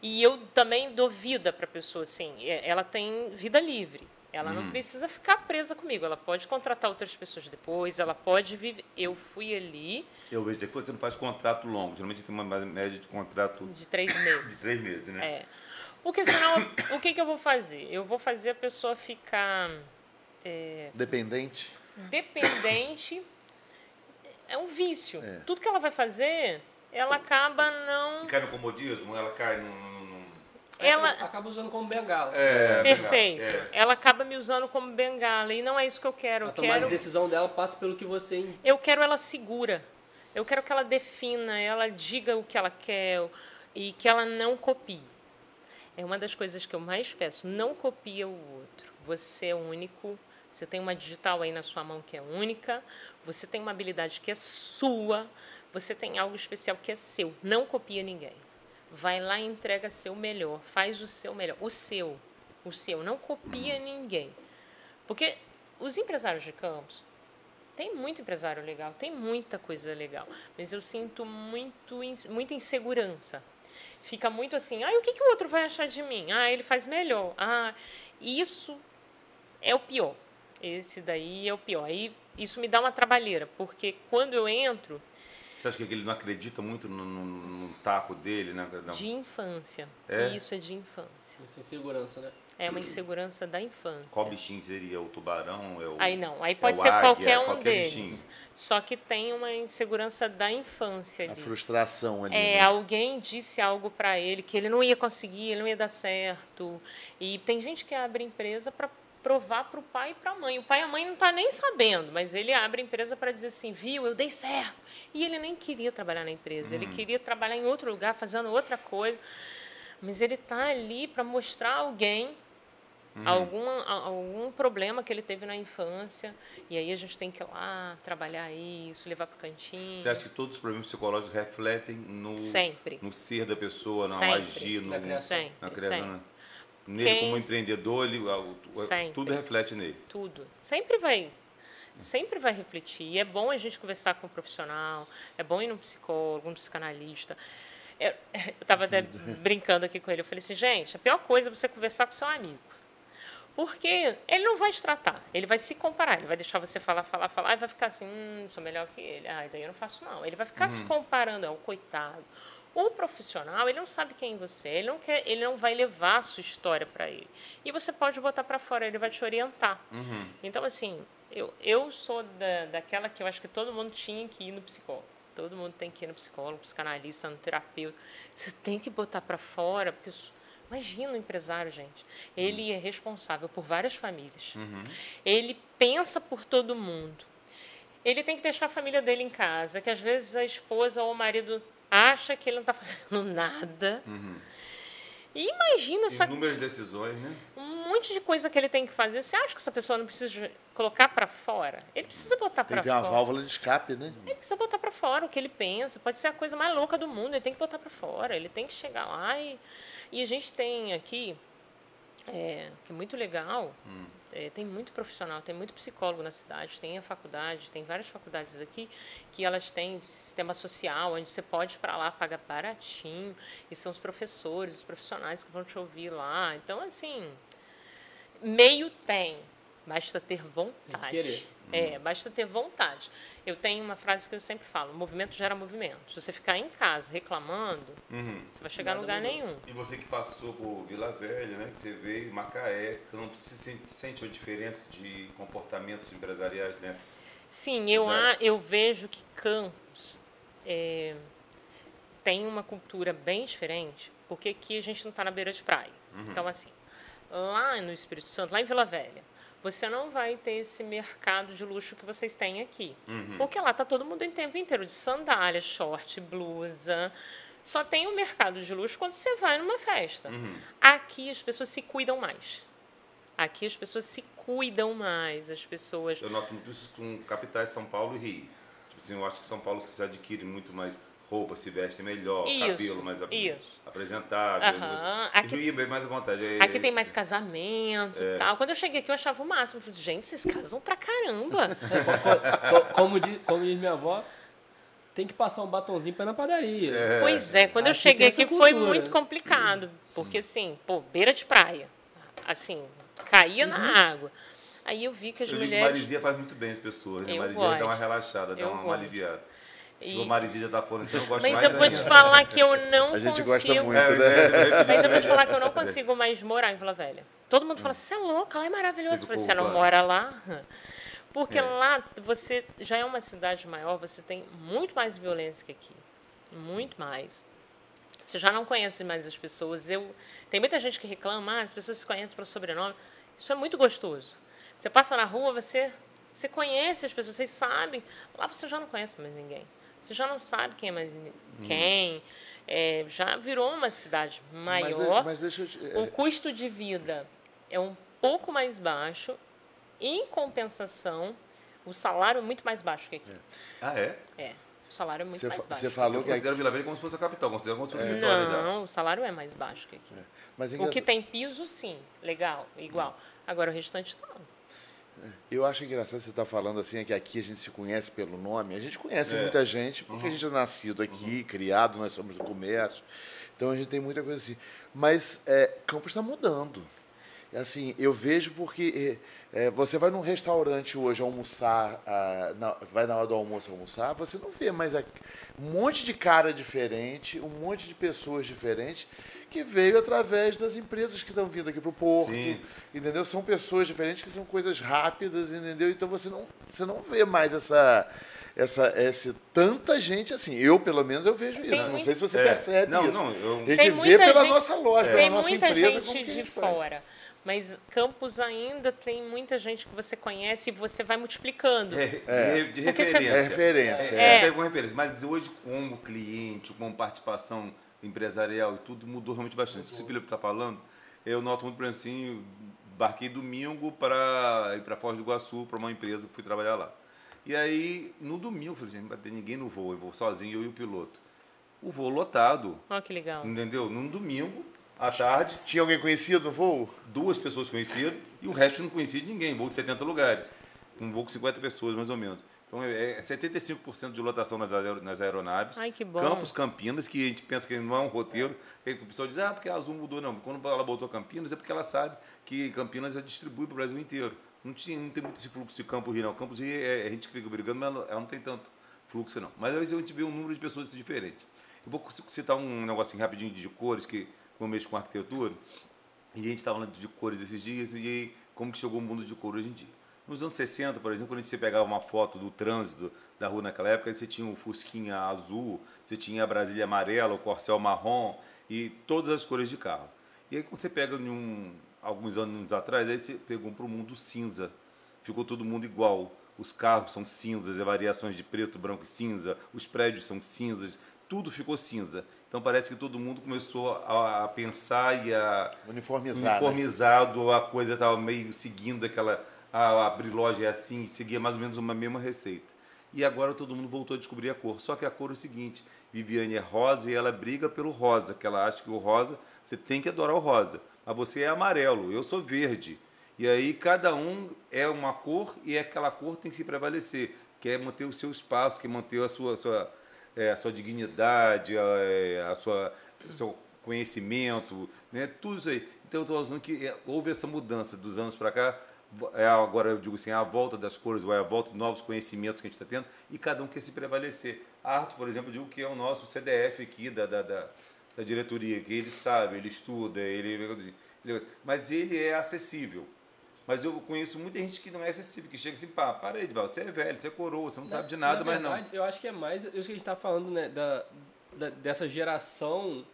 E eu também dou vida para a pessoa, assim. Ela tem vida livre. Ela não precisa ficar presa comigo. Ela pode contratar outras pessoas depois. Ela pode viver. Eu fui ali Eu vejo que você não faz contrato longo. Geralmente tem uma média de contrato de três de meses. três meses, né? É. Porque senão, o que, que eu vou fazer? Eu vou fazer a pessoa ficar é, Dependente. Dependente. É um vício. É. Tudo que ela vai fazer, ela acaba não. Cai no comodismo, ela cai no. no- no- Ela, Acaba usando como bengala. É, Perfeito. é. Ela acaba me usando como bengala e não é isso que eu quero. A Eu tomada de quero, decisão dela passa pelo que você eu quero ela segura. Eu quero que ela defina, ela diga o que ela quer e que ela não copie. É uma das coisas que eu mais peço. Não copia o outro. Você é único. Você tem uma digital aí na sua mão que é única. Você tem uma habilidade que é sua. Você tem algo especial que é seu. Não copia ninguém. Vai lá e entrega seu melhor. Faz o seu melhor. O seu. O seu. Não copia ninguém. Porque os empresários de campos, tem muito empresário legal, tem muita coisa legal, mas eu sinto muito, muita insegurança. Fica muito assim, ah, o que, que o outro vai achar de mim? Ah, ele faz melhor. Ah, isso é o pior. Esse daí é o pior. Aí isso me dá uma trabalheira, porque quando eu entro, Você acha que ele não acredita muito no, no- no taco dele, né? Não. de infância, É? isso é de infância. Essa insegurança, né? É uma insegurança da infância. Qual bichinho seria? O tubarão? É o... Aí não, aí é pode o ser águia, qualquer um qualquer deles. bichinho. Só que tem uma insegurança da infância A ali. frustração ali. É, né? alguém disse algo para ele que ele não ia conseguir, ele não ia dar certo. E tem gente que abre empresa para provar para o pai e para a mãe. O pai e a mãe não tá nem sabendo, mas ele abre a empresa para dizer assim, viu, eu dei certo. E ele nem queria trabalhar na empresa, ele queria trabalhar em outro lugar, fazendo outra coisa. Mas ele tá ali para mostrar a alguém algum, a- algum problema que ele teve na infância. E aí a gente tem que ir lá trabalhar isso, levar para o cantinho. Você acha que todos os problemas psicológicos refletem no, Sempre. no ser da pessoa, no Sempre. agir, no, Na criação. Sempre, na criação? sempre. Nele Quem- como empreendedor, ele, Sempre. tudo reflete nele. tudo. Sempre vai, sempre vai refletir. E é bom a gente conversar com um profissional, é bom ir num psicólogo, um psicanalista. Eu estava até brincando aqui com ele. Eu falei assim, gente, a pior coisa é você conversar com seu amigo. Porque ele não vai te tratar, ele vai se comparar, ele vai deixar você falar, falar, falar, e vai ficar assim, hum, sou melhor que ele. Ah, daí eu não faço não. Ele vai ficar se comparando, é o coitado. O profissional, ele não sabe quem você é, ele não, quer, ele não vai levar a sua história para ele. E você pode botar para fora, ele vai te orientar. Então, assim, eu, eu sou da, daquela que eu acho que todo mundo tinha que ir no psicólogo. Todo mundo tem que ir no psicólogo, psicanalista, no terapeuta. Você tem que botar para fora, porque isso, imagina o empresário, gente. Ele é responsável por várias famílias. Ele pensa por todo mundo. Ele tem que deixar a família dele em casa, que às vezes a esposa ou o marido acha que ele não está fazendo nada. E imagina essa, Inúmeras decisões, né? um monte de coisa que ele tem que fazer. Você acha que essa pessoa não precisa colocar para fora? Ele precisa botar Tem para que ter uma fora. válvula de escape, né? Ele precisa botar para fora o que ele pensa. Pode ser a coisa mais louca do mundo. Ele tem que botar para fora. Ele tem que chegar lá e, e a gente tem aqui é, que é muito legal. é, tem muito profissional, tem muito psicólogo na cidade, tem a faculdade, tem várias faculdades aqui que elas têm sistema social, onde você pode ir para lá, paga baratinho, e são os professores, os profissionais que vão te ouvir lá. Então, assim, meio tem, basta ter vontade. querer. É, basta ter vontade. Eu tenho uma frase que eu sempre falo: movimento gera movimento. Se você ficar em casa reclamando, Uhum. você vai chegar a lugar mudou. nenhum. E você que passou por Vila Velha, né? Que você veio, Macaé, Campos, você sente, uma diferença de comportamentos empresariais nessa? Sim, eu, a, eu vejo que Campos é, tem uma cultura bem diferente, porque aqui a gente não está na beira de praia. Então, assim, lá no Espírito Santo, lá em Vila Velha, você não vai ter esse mercado de luxo que vocês têm aqui. Porque lá está todo mundo em tempo inteiro de sandália, short, blusa. Só tem o mercado de luxo quando você vai numa festa. Aqui as pessoas se cuidam mais. Aqui as pessoas se cuidam mais. As pessoas Eu noto muito isso com capitais São Paulo e Rio. Tipo assim, eu acho que São Paulo se adquire muito mais roupa, se veste melhor, Isso, cabelo mais ap- isso. apresentável. E aqui- Rio é bem mais à vontade. é Aqui tem mais casamento É. e tal. Quando eu cheguei aqui, eu achava o máximo. Eu falei, gente, vocês casam pra caramba. Co- co- como, diz, como diz minha avó, tem que passar um batonzinho pra ir na padaria. Pois é, quando eu Aqui cheguei aqui foi muito complicado. Porque, assim, pô, beira de praia. Assim, caía Uhum. na água. Aí eu vi que as Eu digo mulheres. Marizia faz muito bem as pessoas, né? Eu Marizia gosto. dá uma relaxada, dá Eu uma, uma aliviada. Se E- o Marizia já tá fora, então eu gosto Mas mais eu vou te falar que eu não A gente consigo. gosta muito, É, né? Mas eu vou te falar que eu não consigo mais morar em Vila Velha. Todo mundo fala, você é louca, lá é maravilhoso. Você Eu falei, você não mora lá? Porque É. lá você já é uma cidade maior, você tem muito mais violência que aqui. Muito mais. Você já não conhece mais as pessoas. Eu, tem muita gente que reclama, ah, as pessoas se conhecem pelo sobrenome. Isso é muito gostoso. Você passa na rua, você, você conhece as pessoas, vocês sabem. Lá você já não conhece mais ninguém. Você já não sabe quem é mais ni- quem. É, já virou uma cidade Mas, maior. mas eu te, O é, custo de vida é um pouco mais baixo. Em compensação, o salário é muito mais baixo que aqui. Ah, é? É, o salário é muito você, mais baixo. você falou que. considero Vila Velha como se fosse a capital, considero como se fosse Vitória já. Não, o salário é mais baixo que aqui. Mas é O que tem piso, sim, legal, igual. Agora o restante não. Eu acho engraçado você estar falando assim, é que aqui a gente se conhece pelo nome. A gente conhece É. muita gente, porque a gente é nascido aqui, criado, nós somos do comércio. Então a gente tem muita coisa assim. Mas é, Campos está mudando. Assim, eu vejo porque é, é, você vai num restaurante hoje almoçar, ah, na- vai na hora do almoço almoçar, você não vê mais a- um monte de cara diferente, um monte de pessoas diferentes que veio através das empresas que estão vindo aqui para o Porto. Sim. Entendeu? São pessoas diferentes que são coisas rápidas, entendeu? Então você não, você não vê mais essa, essa, essa tanta gente assim. Eu, pelo menos, eu vejo isso. Tem não muito- sei se você É. percebe Não, isso. não, eu- A gente Tem vê muita pela gente- nossa loja, pela Tem nossa muita empresa. como gente que a de gente faz. fora. Mas Campos ainda tem muita gente que você conhece e você vai multiplicando. É, É. de, de Porque você- referência. É referência. É, é. é referência. Mas hoje, como cliente, como participação empresarial e tudo, mudou realmente bastante. O que o Felipe está falando, eu noto muito, por exemplo, assim, embarquei domingo para ir para Foz do Iguaçu, para uma empresa que fui trabalhar lá. E aí, no domingo, eu falei assim, não vai ter ninguém no voo, eu vou sozinho, eu e o piloto. O voo lotado, Olha que legal. entendeu? Num domingo, à tarde, Tinha alguém conhecido no voo? duas pessoas conhecidas e o resto não conhecia de ninguém, voo de 70 lugares. Um voo com 50 pessoas, mais ou menos. Então é é 75% de lotação nas, aer- nas aeronaves. Ai, que bom. Campos, Campinas, que a gente pensa que não é um roteiro. Aí o pessoal diz, ah, porque a Azul mudou. Não, quando ela botou Campinas é porque ela sabe que Campinas já distribui para o Brasil inteiro. Não, tinha, não tem muito esse fluxo de Campo Rio, não. Campos Rio é, é a gente que fica brigando, mas ela não tem tanto fluxo, não. Mas às vezes a gente vê um número de pessoas diferentes. Eu vou citar um negocinho rapidinho de cores, que eu mexo com arquitetura. E a gente estava falando de cores esses dias e aí, como que chegou o mundo de cor hoje em dia. Nos anos 60, por exemplo, quando você pegava uma foto do trânsito da rua naquela época, você tinha o Fusquinha azul, você tinha a Brasília amarela, o Corcel marrom e todas as cores de carro. E aí quando você pega um, alguns anos atrás, aí você pegou para o mundo cinza. Ficou todo mundo igual. Os carros são cinzas, é variações de preto, branco e cinza. Os prédios são cinzas. tudo ficou cinza. Então parece que todo mundo começou a, a pensar e a Uniformizar. né? uniformizado, a coisa estava meio seguindo aquela. A, abrir loja é assim, seguia mais ou menos uma mesma receita. E agora todo mundo voltou a descobrir a cor. Só que a cor é o seguinte: Viviane é rosa e ela briga pelo rosa, que ela acha que o rosa, você tem que adorar o rosa. Mas você é amarelo, eu sou verde. E aí cada um é uma cor e aquela cor tem que se prevalecer. Quer manter o seu espaço, quer manter a sua, sua, é, a sua dignidade, a, é, a sua, o seu conhecimento, né? tudo isso aí. Então eu estou falando que é, houve essa mudança dos anos para cá. É, agora eu digo assim, a volta das cores, ou é a volta de novos conhecimentos que a gente está tendo, e cada um quer se prevalecer. Arthur, por exemplo, eu digo que é o nosso CDF aqui da, da, da, da diretoria, que ele sabe, ele estuda, ele, ele, mas ele é acessível. Mas eu conheço muita gente que não é acessível, que chega assim, pá, para aí, Edval, você é velho, você é coroa, você não sabe de nada, Na mas verdade, não. Eu acho que é mais isso que a gente está falando, né? Da, da- dessa geração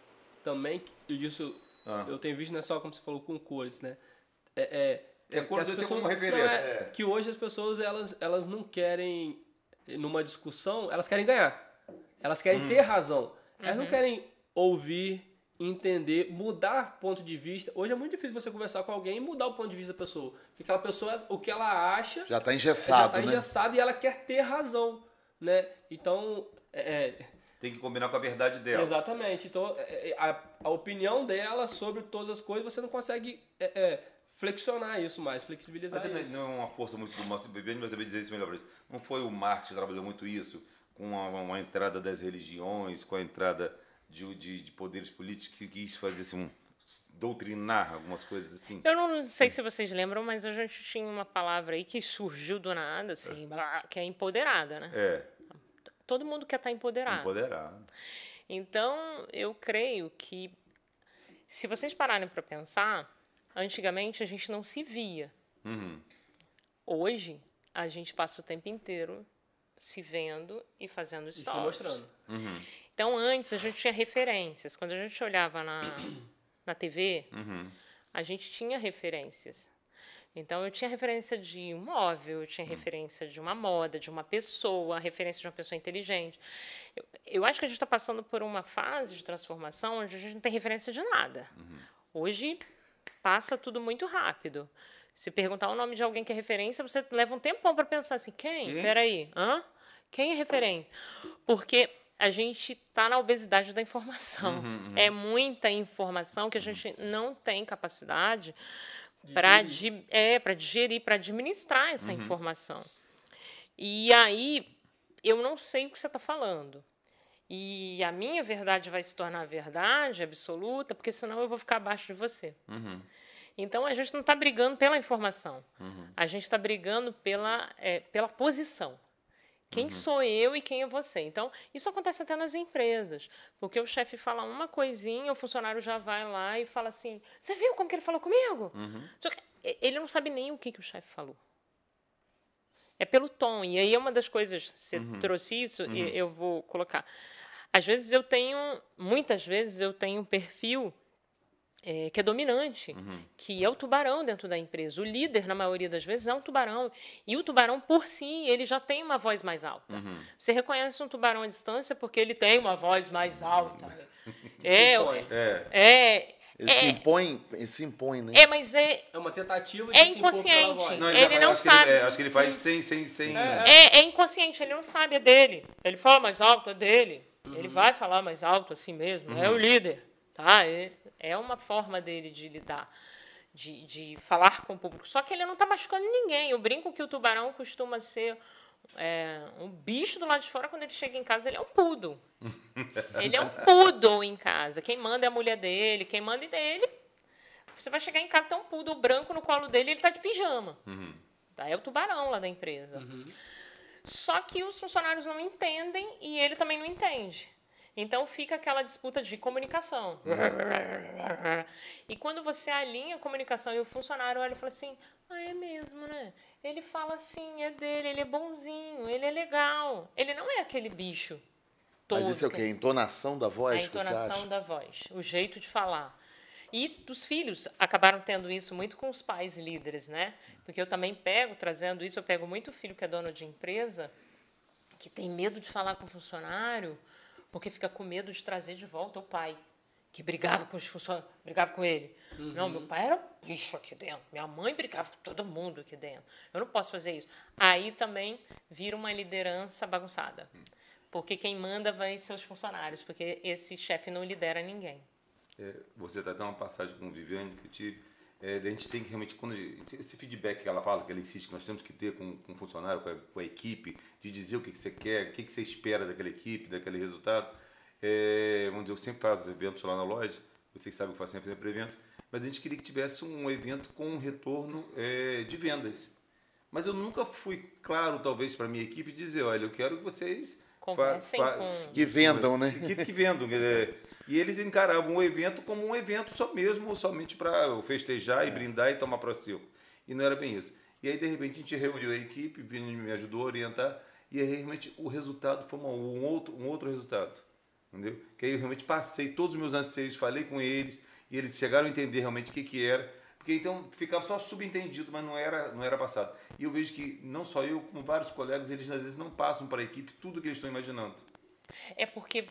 também, e isso Ah. eu tenho visto, não é só como você falou com cores, né? É, é, É, cores que as ser como pessoas- referência. não, é Que hoje as pessoas, elas, elas não querem, numa discussão, elas querem ganhar. Elas querem Hum. ter razão. Elas não querem ouvir, entender, mudar ponto de vista. Hoje é muito difícil você conversar com alguém e mudar o ponto de vista da pessoa. Porque aquela pessoa, o que ela acha, Já está já engessado, está né? engessado e ela quer ter razão, né? Então, é, é, Tem que combinar com a verdade dela. exatamente. Então, é, é, a, a opinião dela sobre todas as coisas, você não consegue é, é, flexionar isso mais, flexibilizar Mas isso. não é uma força muito do nosso Viviane, mas eu vou dizer isso melhor para isso. Não foi o Marx que trabalhou muito isso, com a, uma entrada das religiões, com a entrada de, de, de poderes políticos que quis fazer assim, um, doutrinar algumas coisas assim. Eu não sei se vocês lembram, mas a gente tinha uma palavra aí que surgiu do nada, assim, blá, que é empoderada, né? É, Todo mundo quer estar empoderado. empoderado. Então, eu creio que, se vocês pararem para pensar, antigamente a gente não se via. Uhum. Hoje, a gente passa o tempo inteiro se vendo e fazendo E se stories. mostrando. Então, antes a gente tinha referências. Quando a gente olhava na, na TV, Uhum. a gente tinha referências. Então, eu tinha referência de um móvel, eu tinha referência de uma moda, de uma pessoa, referência de uma pessoa inteligente. Eu, eu acho que a gente está passando por uma fase de transformação onde a gente não tem referência de nada. Hoje, passa tudo muito rápido. Se perguntar o nome de alguém que é referência, você leva um tempão para pensar assim, quem? Quem? Peraí, hã? Quem é referência? Porque a gente está na obesidade da informação. É muita informação que a gente não tem capacidade para é, para digerir, para administrar essa informação. E aí, eu não sei o que você está falando. E a minha verdade vai se tornar verdade absoluta, porque senão eu vou ficar abaixo de você. Então a gente não está brigando pela informação, a gente está brigando pela, é, pela posição. Quem sou eu e quem é você? Então, isso acontece até nas empresas. Porque o chefe fala uma coisinha, o funcionário já vai lá e fala assim: Você viu como que ele falou comigo? E- ele não sabe nem o que, que o chefe falou. É pelo tom. E aí é uma das coisas, você trouxe isso, e eu vou colocar. Às vezes eu tenho, muitas vezes eu tenho um perfil é, que é dominante, que é o tubarão dentro da empresa. O líder, na maioria das vezes, é um tubarão. E o tubarão, por si, ele já tem uma voz mais alta. Você reconhece um tubarão à distância porque ele tem uma voz mais alta. É, impõe. É. é, Ele se é, impõe, ele se impõe, né? é, mas é, É uma tentativa de É se impor pela inconsciente. voz. Não, Ele não acho que sabe. é, acho que ele faz sem. sem, sem é, é inconsciente, ele não sabe, é dele. Ele fala mais alto, é dele. Ele vai falar mais alto assim mesmo, é o líder. Tá? É, é uma forma dele de lidar, de, de falar com o público. Só que ele não está machucando ninguém. Eu brinco que o tubarão costuma ser é, um bicho do lado de fora, quando ele chega em casa, ele é um poodle. ele é um poodle em casa. Quem manda é a mulher dele, quem manda é dele. Você vai chegar em casa, tem um poodle branco no colo dele e ele está de pijama. Tá? É o tubarão lá da empresa. Só que os funcionários não entendem e ele também não entende. Então fica aquela disputa de comunicação. E quando você alinha a comunicação e o funcionário olha e fala assim: Ah, é mesmo, né? Ele fala assim, é dele, ele é bonzinho, ele é legal. Ele não é aquele bicho todo. Mas isso é o que- quê? A entonação da voz a entonação da voz, o jeito de falar. E dos filhos acabaram tendo isso muito com os pais líderes, né? Porque eu também pego, trazendo isso, eu pego muito filho que é dono de empresa, que tem medo de falar com o funcionário, porque fica com medo de trazer de volta o pai, que brigava com os funcionários, brigava com ele. Não, meu pai era um bicho aqui dentro. Minha mãe brigava com todo mundo aqui dentro. Eu não posso fazer isso. Aí também vira uma liderança bagunçada. Porque quem manda vai ser os funcionários, porque esse chefe não lidera ninguém. É, você está dando uma passagem com o Viviane que eu tive. É, a gente tem que realmente, quando esse feedback que ela fala, que ela insiste, que nós temos que ter com, com o funcionário, com a, com a equipe, de dizer o que, que você quer, o que, que você espera daquela equipe, daquele resultado. É, vamos dizer, eu sempre faço eventos lá na loja, vocês sabem que eu faço sempre, sempre eventos, mas a gente queria que tivesse um evento com um retorno é, de vendas. Mas eu nunca fui claro, talvez, para minha equipe, dizer, olha, eu quero que vocês... Conversem com... Que vendam, né? Que, que vendam. é, E eles encaravam o evento como um evento só mesmo, somente para festejar e brindar e tomar próximo. E não era bem isso. E aí, de repente, a gente reuniu a equipe, o Vini me ajudou a orientar, e aí, realmente o resultado foi uma- um, outro, um outro resultado. Entendeu? Que aí eu realmente passei todos os meus anseios, falei com eles, e eles chegaram a entender realmente o que, que era. Porque então ficava só subentendido, mas não era, não era passado. E eu vejo que não só eu, como vários colegas, eles às vezes não passam para a equipe tudo que eles estão imaginando. É porque,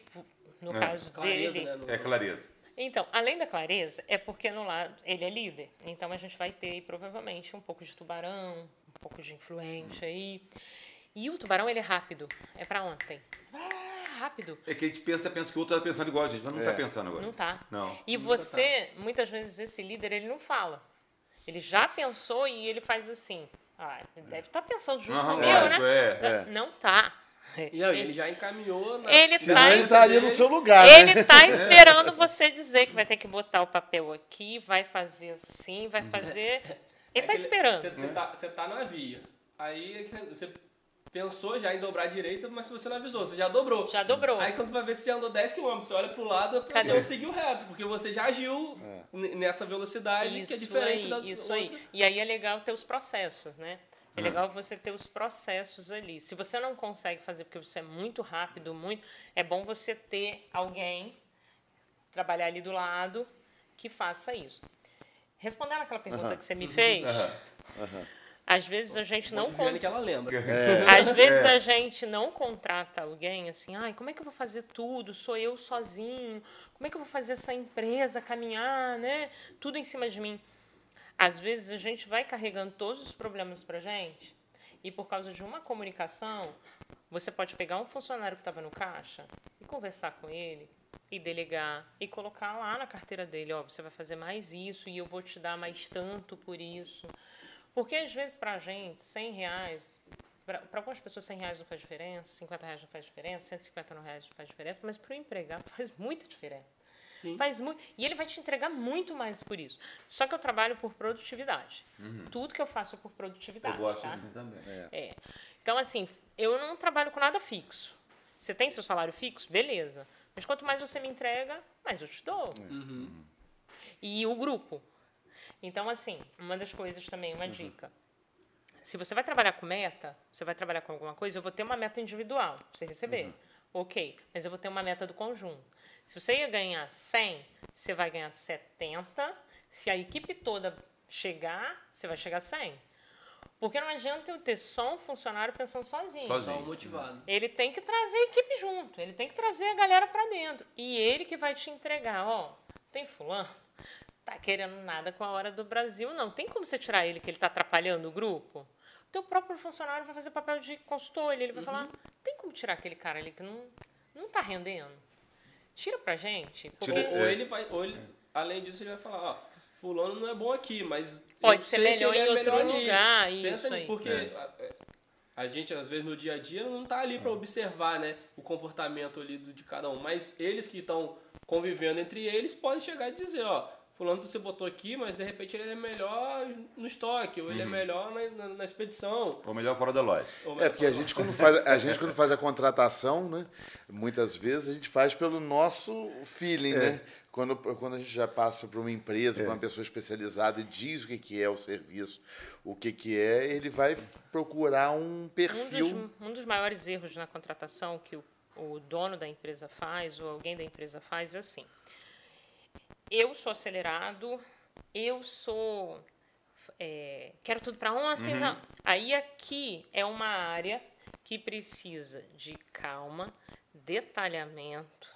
no É. caso Clareza, dele... né? no- É clareza. Então, além da clareza, é porque no lado ele é líder. Então a gente vai ter provavelmente um pouco de tubarão, um pouco de influente aí. E o tubarão ele é rápido, é para ontem. É rápido. É que a gente pensa, pensa que o outro está pensando igual a gente, mas não está É. pensando agora. Não tá. Não. E você, muitas vezes esse líder ele não fala. Ele já pensou e ele faz assim. Ah, ele deve estar pensando junto comigo, lógico, né? é. Não tá. E aí, ele já encaminhou na Ele Senão tá ele estaria no seu lugar, Ele né? tá esperando você dizer que vai ter que botar o papel aqui, vai fazer assim, vai fazer. Ele tá aquele- esperando. Você, você tá, você tá na via. Aí você pensou já em dobrar a direita, mas você não avisou, você já dobrou. Já dobrou. Aí quando vai ver se já andou 10 km, você olha pro lado, a Cadê? pessoa seguiu reto, porque você já agiu n- nessa velocidade que é diferente aí, da isso outra. aí. E aí é legal ter os processos, né? É Ah. legal você ter os processos ali. Se você não consegue fazer porque você é muito rápido, muito, é bom você ter alguém trabalhar ali do lado que faça isso. Respondendo aquela pergunta que você me fez, às vezes a gente não con- que ela lembra. às vezes a gente não contrata alguém assim, ai, como é que eu vou fazer tudo? Sou eu sozinho. Como é que eu vou fazer essa empresa caminhar, né? Tudo em cima de mim. Às vezes a gente vai carregando todos os problemas pra gente e por causa de uma comunicação, você pode pegar um funcionário que estava no caixa e conversar com ele e delegar e colocar lá na carteira dele, ó, você vai fazer mais isso e eu vou te dar mais tanto por isso. Porque às vezes pra gente, 100 reais, para algumas pessoas 100 reais não faz diferença, 50 reais não faz diferença, 150 reais não faz diferença, mas para o empregado faz muita diferença. Sim. Faz muito. E ele vai te entregar muito mais por isso. Só que eu trabalho por produtividade. Tudo que eu faço é por produtividade. Eu gosto tá? assim também. É. Então, assim, eu não trabalho com nada fixo. Você tem seu salário fixo? Beleza. Mas quanto mais você me entrega, mais eu te dou. E o grupo. Então, assim, uma das coisas também, uma dica. Se você vai trabalhar com meta, você vai trabalhar com alguma coisa, eu vou ter uma meta individual para você receber. Ok, mas eu vou ter uma meta do conjunto. Se você ia ganhar 100, você vai ganhar 70. Se a equipe toda chegar, você vai chegar a 100. Porque não adianta eu ter só um funcionário pensando sozinho. Sozinho. Motivado. Ele tem que trazer a equipe junto, ele tem que trazer a galera para dentro. E ele que vai te entregar, ó, tem fulano, tá querendo nada com a hora do Brasil, não. Tem como você tirar ele que ele tá atrapalhando o grupo? O teu próprio funcionário vai fazer papel de consultor, ele, ele vai falar, tem como tirar aquele cara ali que não, não tá rendendo? Tira pra gente, porque Tira- Ou É. ele vai, ou ele, além disso, ele vai falar, ó, fulano não é bom aqui, mas Pode eu ser sei que melhor ele em é outro melhor ali. lugar, Pensa isso nisso, aí. porque É. a, a gente, às vezes, no dia a dia, não tá ali para observar, né, o comportamento ali do- de cada um, mas eles que estão convivendo entre eles podem chegar e dizer, ó, fulano você botou aqui, mas de repente ele é melhor no estoque, ou ele Uhum. é melhor na, na- na expedição. Ou melhor fora da loja. É, porque a gente quando faz a, gente, quando faz a contratação, né? Muitas vezes a gente faz pelo nosso feeling, né? Quando, quando a gente já passa para uma empresa, para uma pessoa especializada e diz o que, que é o serviço, o que, que é, ele vai procurar um Um perfil. dos, um dos maiores erros na contratação que o, o dono da empresa faz, ou alguém da empresa faz, é assim. Eu sou acelerado, eu sou. é, quero tudo para ontem. Não. Aí aqui é uma área que precisa de calma, detalhamento,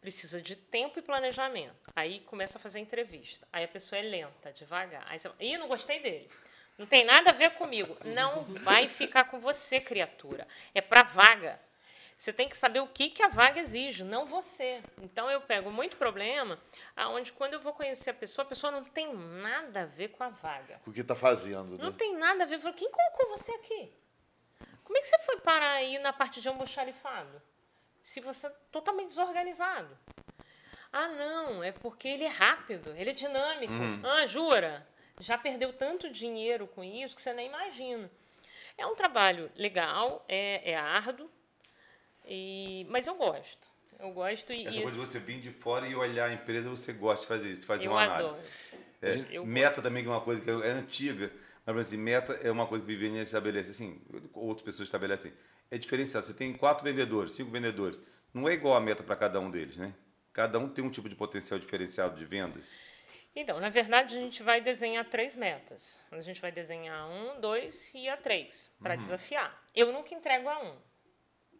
precisa de tempo e planejamento. Aí começa a fazer entrevista. Aí a pessoa é lenta, devagar. Aí você fala, ih, não gostei dele. Não tem nada a ver comigo. Não vai ficar com você, criatura. É para vaga. Você tem que saber o que, que a vaga exige, não você. Então eu pego muito problema aonde quando eu vou conhecer a pessoa, a pessoa não tem nada a ver com a vaga. O que está fazendo, né? Não tem nada a ver. Eu falo, quem colocou você aqui? Como é que você foi parar aí na parte de almoxarifado? Se você é totalmente desorganizado. Ah, não, é porque ele é rápido, ele é dinâmico. Ah, jura? Já perdeu tanto dinheiro com isso que você nem imagina. É um trabalho legal, é, é árduo, e, mas eu gosto. Eu gosto e. Essa coisa de você vir de fora e olhar a empresa, você gosta de fazer isso, fazer eu uma adoro. análise. É, meta também que é uma coisa que é antiga, mas assim, meta é uma coisa que Viviane estabelece, assim, outras pessoas estabelecem. É diferenciado. Você tem quatro vendedores, cinco vendedores. Não é igual a meta para cada um deles, né? Cada um tem um tipo de potencial diferenciado de vendas. Então, na verdade, a gente vai desenhar três metas. A gente vai desenhar um, dois e a três, para desafiar. Eu nunca entrego a um.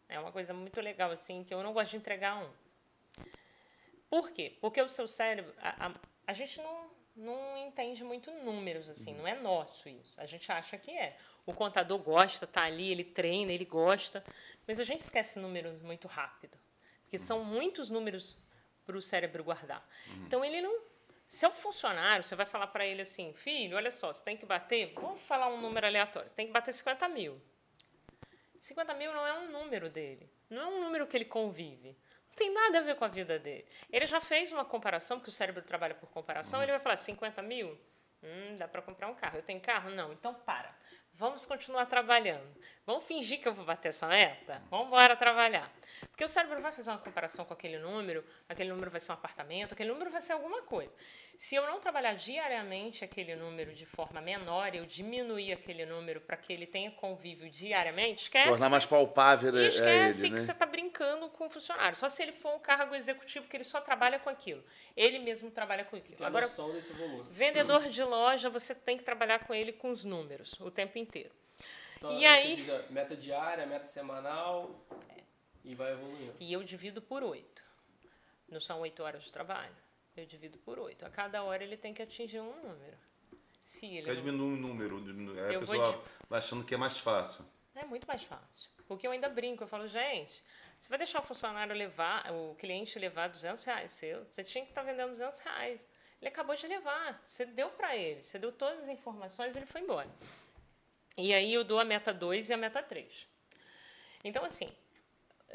É uma coisa muito legal, assim, que eu não gosto de entregar um. Por quê? Porque o seu cérebro. A, a, a gente não, não entende muito números, assim, não é nosso isso. A gente acha que é. O contador gosta, tá ali, ele treina, ele gosta, mas a gente esquece números muito rápido. Porque são muitos números para o cérebro guardar. Então ele não. Se é um funcionário, você vai falar para ele assim, filho, olha só, você tem que bater, vamos falar um número aleatório, você tem que bater 50 mil. 50 mil não é um número dele, não é um número que ele convive. Não tem nada a ver com a vida dele. Ele já fez uma comparação, porque o cérebro trabalha por comparação, ele vai falar 50 mil? Hum, dá para comprar um carro. Eu tenho carro? Não. Então para. Vamos continuar trabalhando. Vamos fingir que eu vou bater essa meta? Vamos embora trabalhar. Porque o cérebro vai fazer uma comparação com aquele número, aquele número vai ser um apartamento, aquele número vai ser alguma coisa. Se eu não trabalhar diariamente aquele número de forma menor, eu diminuir aquele número para que ele tenha convívio diariamente, esquece. Tornar mais palpável E a esquece ele, que né? você está brincando com o funcionário. Só se ele for um cargo executivo que ele só trabalha com aquilo. Ele mesmo trabalha com aquilo. Tem Agora, noção desse volume. vendedor de loja, você tem que trabalhar com ele com os números o tempo inteiro. Então, E você aí- meta diária, meta semanal e vai evoluindo. E eu divido por oito. Não são oito horas de trabalho. Eu divido por oito. A cada hora ele tem que atingir um número. Se ele Quer diminuir o número, aí a Eu vou pessoa vai achando que é mais fácil. É muito mais fácil. Porque eu ainda brinco, eu falo, gente, você vai deixar o funcionário levar, o cliente levar 200 reais seu? Você tinha que estar vendendo 200 reais. Ele acabou de levar, você deu para ele, você deu todas as informações e ele foi embora. E aí eu dou a meta 2 e a meta 3. Então, assim,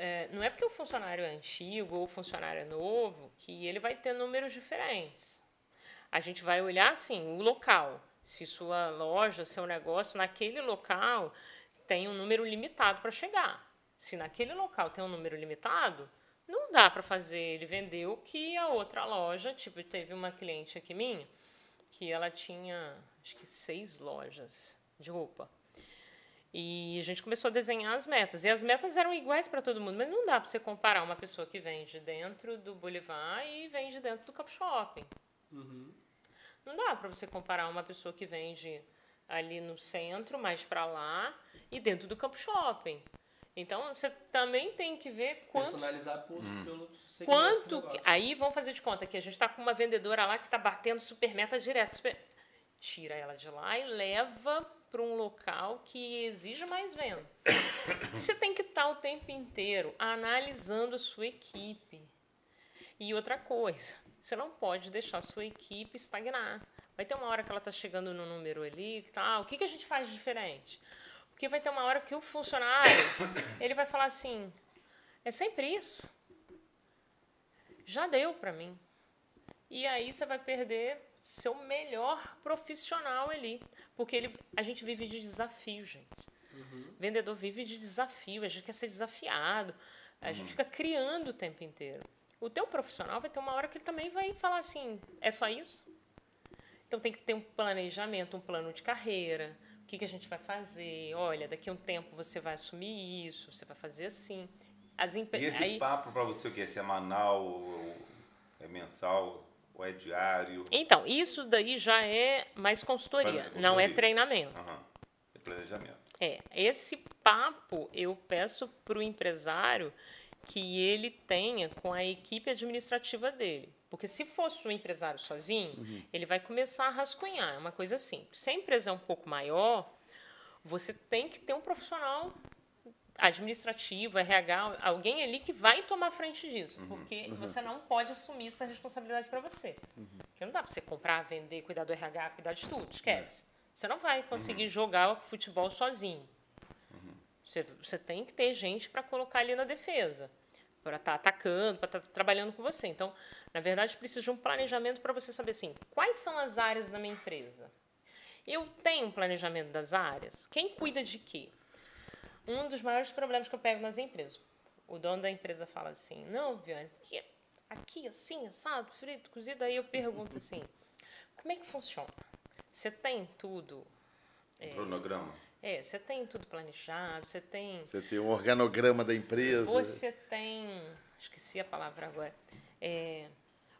é, não é porque o funcionário é antigo ou o funcionário é novo que ele vai ter números diferentes. A gente vai olhar, assim, o local. Se sua loja, seu negócio, naquele local tem um número limitado para chegar. Se naquele local tem um número limitado, não dá para fazer ele vender o que a outra loja. Tipo, teve uma cliente aqui minha que ela tinha, acho que seis lojas de roupa. E a gente começou a desenhar as metas. E as metas eram iguais para todo mundo, mas não dá para você comparar uma pessoa que vende dentro do Boulevard e vende dentro do Campo Shopping. Não dá para você comparar uma pessoa que vende ali no centro, mais para lá, e dentro do Campo Shopping. Então, você também tem que ver quanto Personalizar por, pelo segmento do Quanto. que- Aí vamos fazer de conta que a gente está com uma vendedora lá que está batendo super meta direto. super- Tira ela de lá e leva para um local que exige mais venda. Você tem que estar o tempo inteiro analisando a sua equipe. E outra coisa, você não pode deixar a sua equipe estagnar. Vai ter uma hora que ela está chegando no número ali, que tá, ah, o que, que a gente faz diferente? Porque vai ter uma hora que o funcionário ele vai falar assim, é sempre isso já deu para mim. E aí você vai perder seu melhor profissional ali, porque ele, a gente vive de desafio, gente. Vendedor vive de desafio, a gente quer ser desafiado, a gente fica criando o tempo inteiro. O teu profissional vai ter uma hora que ele também vai falar assim, é só isso? Então tem que ter um planejamento, um plano de carreira. O que, que a gente vai fazer? Olha, daqui a um tempo você vai assumir isso, você vai fazer assim. As empre- E esse aí- papo para você o que? É semanal, ou é mensal, ou é diário? Então, isso daí já é mais consultoria, Consultoria. não é treinamento. Aham. É planejamento. É, esse papo eu peço para o empresário que ele tenha com a equipe administrativa dele. Porque se fosse um empresário sozinho, uhum. ele vai começar a rascunhar. É uma coisa simples. Se a empresa é um pouco maior, você tem que ter um profissional administrativo, RH, alguém ali que vai tomar frente disso, uhum, porque uhum. você não pode assumir essa responsabilidade para você. Uhum. Porque não dá para você comprar, vender, cuidar do RH, cuidar de tudo, esquece. É. Você não vai conseguir uhum. jogar futebol sozinho. Uhum. Você, você tem que ter gente para colocar ali na defesa para estar tá atacando, para estar tá trabalhando com você. Então, na verdade, precisa de um planejamento para você saber assim, quais são as áreas da minha empresa. Eu tenho um planejamento das áreas. Quem cuida de quê? Um dos maiores problemas que eu pego nas empresas. O dono da empresa fala assim: "Não, Viane, aqui, aqui assim, assado, frito, cozido". Aí eu pergunto assim: "Como é que funciona? Você tem tudo é, cronograma? É, você tem tudo planejado, você tem. Você tem um organograma da empresa. Você tem. Esqueci a palavra agora. É,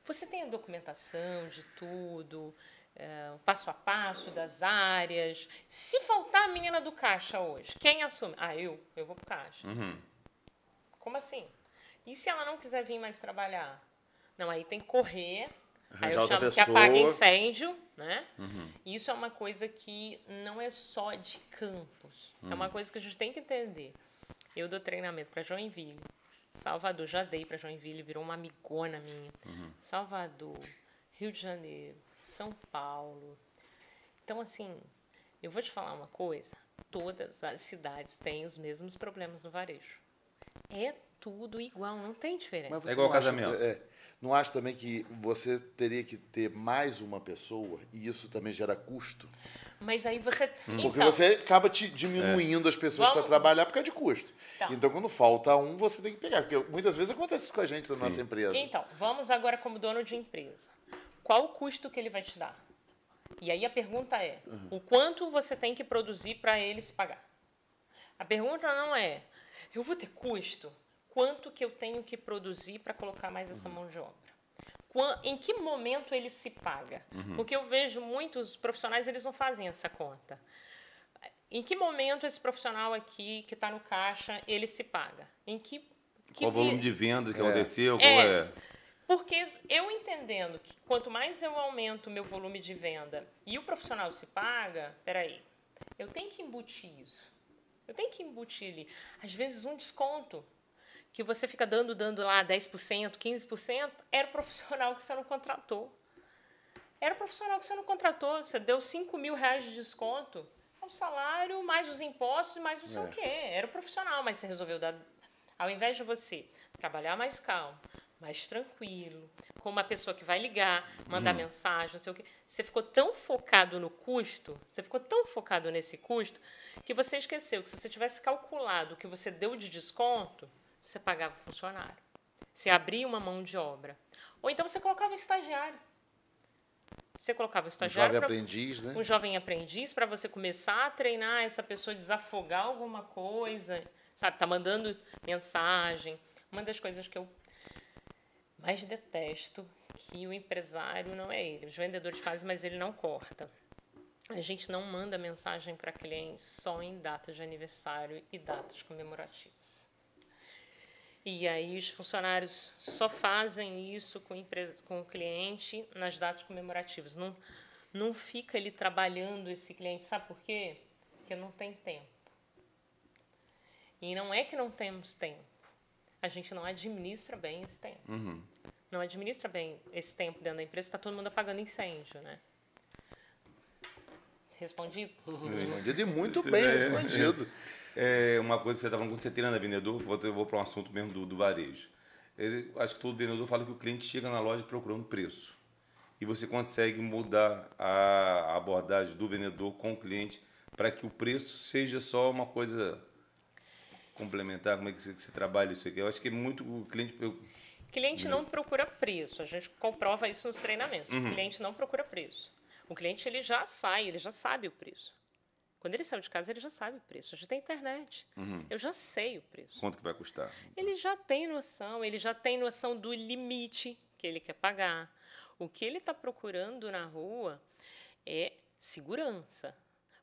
você tem a documentação de tudo, é, o passo a passo das áreas. Se faltar a menina do caixa hoje, quem assume? Ah, eu. Eu vou pro caixa. Uhum. Como assim? E se ela não quiser vir mais trabalhar? Não, aí tem que correr Aí eu chamo que apaga incêndio, né? Uhum. Isso é uma coisa que não é só de campos. Uhum. É uma uhum. coisa que a gente tem que entender. Eu dou treinamento para Joinville. Salvador, já dei para Joinville, virou uma amigona minha. Uhum. Salvador, Rio de Janeiro, São Paulo. Então, assim, eu vou te falar uma coisa: todas as cidades têm os mesmos problemas no varejo. É tudo igual, não tem diferença. É igual casamento. é, não acha também que você teria que ter mais uma pessoa e isso também gera custo? Mas aí você. Hum. Porque então, você acaba te diminuindo é. as pessoas para trabalhar por causa de custo. Então, então, quando falta um, você tem que pegar. Porque muitas vezes acontece isso com a gente na Sim. nossa empresa. Então, vamos agora como dono de empresa. Qual o custo que ele vai te dar? E aí a pergunta é: uhum. o quanto você tem que produzir para ele se pagar? A pergunta não é: eu vou ter custo? quanto que eu tenho que produzir para colocar mais essa mão de obra. Em que momento ele se paga? Uhum. Porque eu vejo muitos profissionais, eles não fazem essa conta. Em que momento esse profissional aqui, que está no caixa, ele se paga? Em que, que qual o volume de vendas que é. aconteceu? Qual é, é? Porque eu entendendo que quanto mais eu aumento o meu volume de venda e o profissional se paga, peraí, eu tenho que embutir isso. Eu tenho que embutir ali. Às vezes um desconto que você fica dando, dando lá 10%, 15%, era o profissional que você não contratou. Era o profissional que você não contratou. Você deu 5 mil reais de desconto. É o salário, mais os impostos, mais não sei é. o quê. Era o profissional, mas você resolveu dar. Ao invés de você trabalhar mais calmo, mais tranquilo, com uma pessoa que vai ligar, mandar hum. mensagem, não sei o quê. Você ficou tão focado no custo, você ficou tão focado nesse custo, que você esqueceu que se você tivesse calculado o que você deu de desconto, você pagava o funcionário. Você abria uma mão de obra. Ou então você colocava um estagiário. Você colocava um estagiário. Um jovem aprendiz, né? Um jovem aprendiz para você começar a treinar essa pessoa, desafogar alguma coisa, sabe? Tá mandando mensagem. Uma das coisas que eu mais detesto que o empresário não é ele. Os vendedores fazem, mas ele não corta. A gente não manda mensagem para clientes só em datas de aniversário e datas comemorativas. E aí os funcionários só fazem isso com, empresa, com o cliente nas datas comemorativas. Não, não fica ele trabalhando esse cliente. Sabe por quê? Porque não tem tempo. E não é que não temos tempo. A gente não administra bem esse tempo. Uhum. Não administra bem esse tempo dentro da empresa. Está todo mundo apagando incêndio, né? Respondido? Uhum. Respondido e muito bem respondido. É uma coisa que você está falando, quando você treina vendedor, vou, vou para um assunto mesmo do, do varejo. Ele, acho que todo vendedor fala que o cliente chega na loja procurando preço. E você consegue mudar a abordagem do vendedor com o cliente para que o preço seja só uma coisa complementar. Como é que você, que você trabalha isso aqui? Eu acho que é muito o cliente. Eu, cliente não procura preço. A gente comprova isso nos treinamentos. Uhum. O cliente não procura preço. O cliente ele já sai, ele já sabe o preço. Quando ele saiu de casa, ele já sabe o preço. Já tem internet. Uhum. Eu já sei o preço. Quanto que vai custar? Ele já tem noção, ele já tem noção do limite que ele quer pagar. O que ele está procurando na rua é segurança.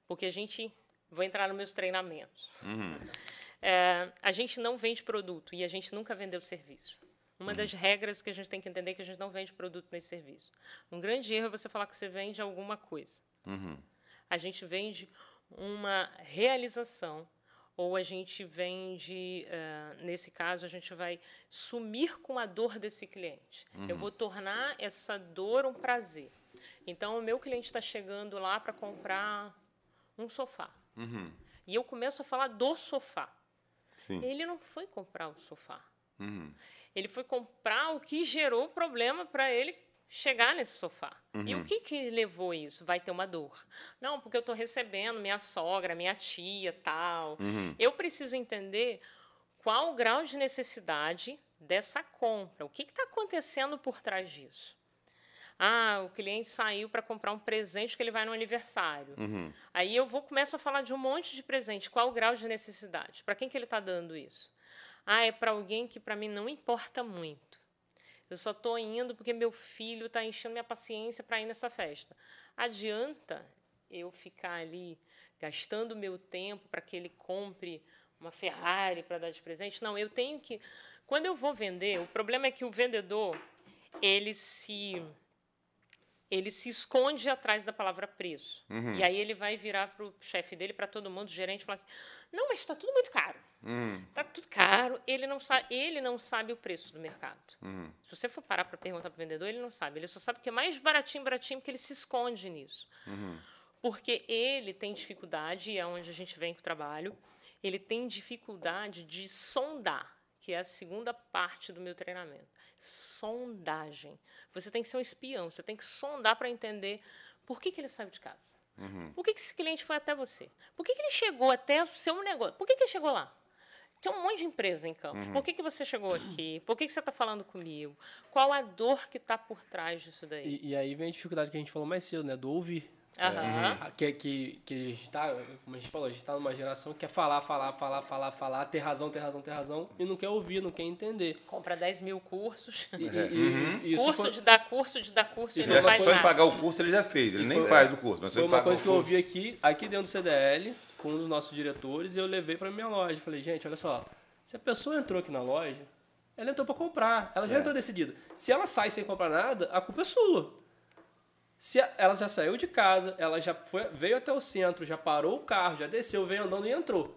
Porque a gente. Vou entrar nos meus treinamentos. Uhum. É, a gente não vende produto e a gente nunca vendeu serviço. Uma das regras que a gente tem que entender é que a gente não vende produto nem serviço. Um grande erro é você falar que você vende alguma coisa. A gente vende uma realização ou a gente vende, uh, nesse caso, a gente vai sumir com a dor desse cliente. Eu vou tornar essa dor um prazer. Então, o meu cliente está chegando lá para comprar um sofá. E eu começo a falar do sofá. Sim. Ele não foi comprar o sofá. Ele foi comprar o que gerou problema para ele chegar nesse sofá. E o que, que levou isso? Vai ter uma dor. Não, porque eu estou recebendo minha sogra, minha tia, tal. Eu preciso entender qual o grau de necessidade dessa compra. O que está acontecendo por trás disso? Ah, o cliente saiu para comprar um presente que ele vai no aniversário. Aí eu vou começo a falar de um monte de presente. Qual o grau de necessidade? Para quem que ele está dando isso? Ah, é para alguém que para mim não importa muito. Eu só estou indo porque meu filho está enchendo minha paciência para ir nessa festa. Adianta eu ficar ali gastando meu tempo para que ele compre uma Ferrari para dar de presente? Não, eu tenho que. Quando eu vou vender, o problema é que o vendedor ele se ele se esconde atrás da palavra preço. E aí ele vai virar para o chefe dele, para todo mundo, o gerente, e falar assim: não, mas está tudo muito caro. Está tudo caro. Ele não, sabe, ele não sabe o preço do mercado. Se você for parar para perguntar para o vendedor, ele não sabe. Ele só sabe que é mais baratinho, baratinho, porque ele se esconde nisso. Porque ele tem dificuldade, e é onde a gente vem com o trabalho, ele tem dificuldade de sondar que é a segunda parte do meu treinamento. Sondagem. Você tem que ser um espião, você tem que sondar para entender por que, que ele saiu de casa. Por que, que esse cliente foi até você? Por que, que ele chegou até o seu negócio? Por que, que ele chegou lá? Tem um monte de empresa em Campos. Por que, que você chegou aqui? Por que, que você está falando comigo? Qual a dor que está por trás disso daí? E, e aí vem a dificuldade que a gente falou mais cedo, né? Do ouvir. Aham. Ah, Que, que, que a gente tá, como a gente falou, a gente tá numa geração que quer falar, falar, falar, falar, falar, ter razão, ter razão, ter razão, e não quer ouvir, não quer entender. Compra 10 mil cursos. E, e- e- e isso curso foi, de dar curso, de dar curso, E e, não faz só em nada. pagar o curso ele já fez. Ele E nem foi- faz o curso, mas foi uma coisa que eu ouvi aqui, aqui dentro do CDL, com um dos nossos diretores, e eu levei para minha loja. Falei, gente, olha só, se a pessoa entrou aqui na loja, ela entrou para comprar, ela já É. entrou decidida. Se ela sai sem comprar nada, a culpa é sua. Se ela já saiu de casa, ela já foi, veio até o centro, já parou o carro, já desceu, veio andando e entrou.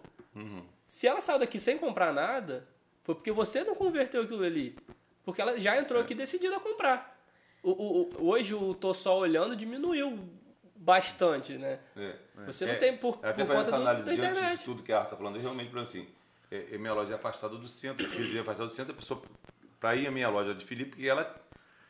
Se ela saiu daqui sem comprar nada, foi porque você não converteu aquilo ali. Porque ela já entrou aqui decidida a comprar. O, o- o- hoje o tô só olhando diminuiu bastante, né? É. Você não É, tem por, Até por conta essa do, análise da diante internet. de tudo que a Arta está falando, eu realmente, por assim, é, é, minha loja é afastada do centro, Felipe é afastada do centro, a pessoa, para ir à minha loja de Felipe, porque ela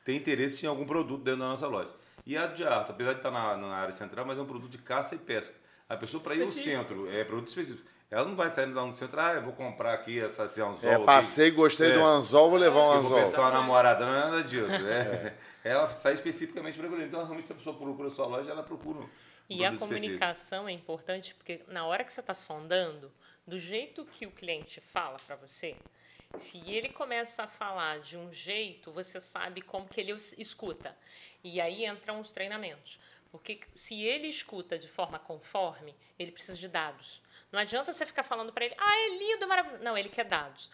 tem interesse em algum produto dentro da nossa loja. E a de Arta, apesar de estar na, na área central, mas é um produto de caça e pesca. A pessoa, para ir ao centro, é produto específico. Ela não vai sair lá no centro, ah, eu vou comprar aqui essa, esse anzol. É, aqui. passei, gostei É. do anzol, vou levar um Eu vou anzol. pescar uma namorada, não é nada disso. É. Ela sai especificamente para aquilo. Então, realmente, se a pessoa procura a sua loja, ela procura um E a produto específico. comunicação é importante porque na hora que você está sondando, do jeito que o cliente fala para você, se ele começa a falar de um jeito, você sabe como que ele es- escuta. E aí entram os treinamentos. Porque se ele escuta de forma conforme, ele precisa de dados. Não adianta você ficar falando para ele, ah, é lindo, maravilhoso. Não, ele quer dados.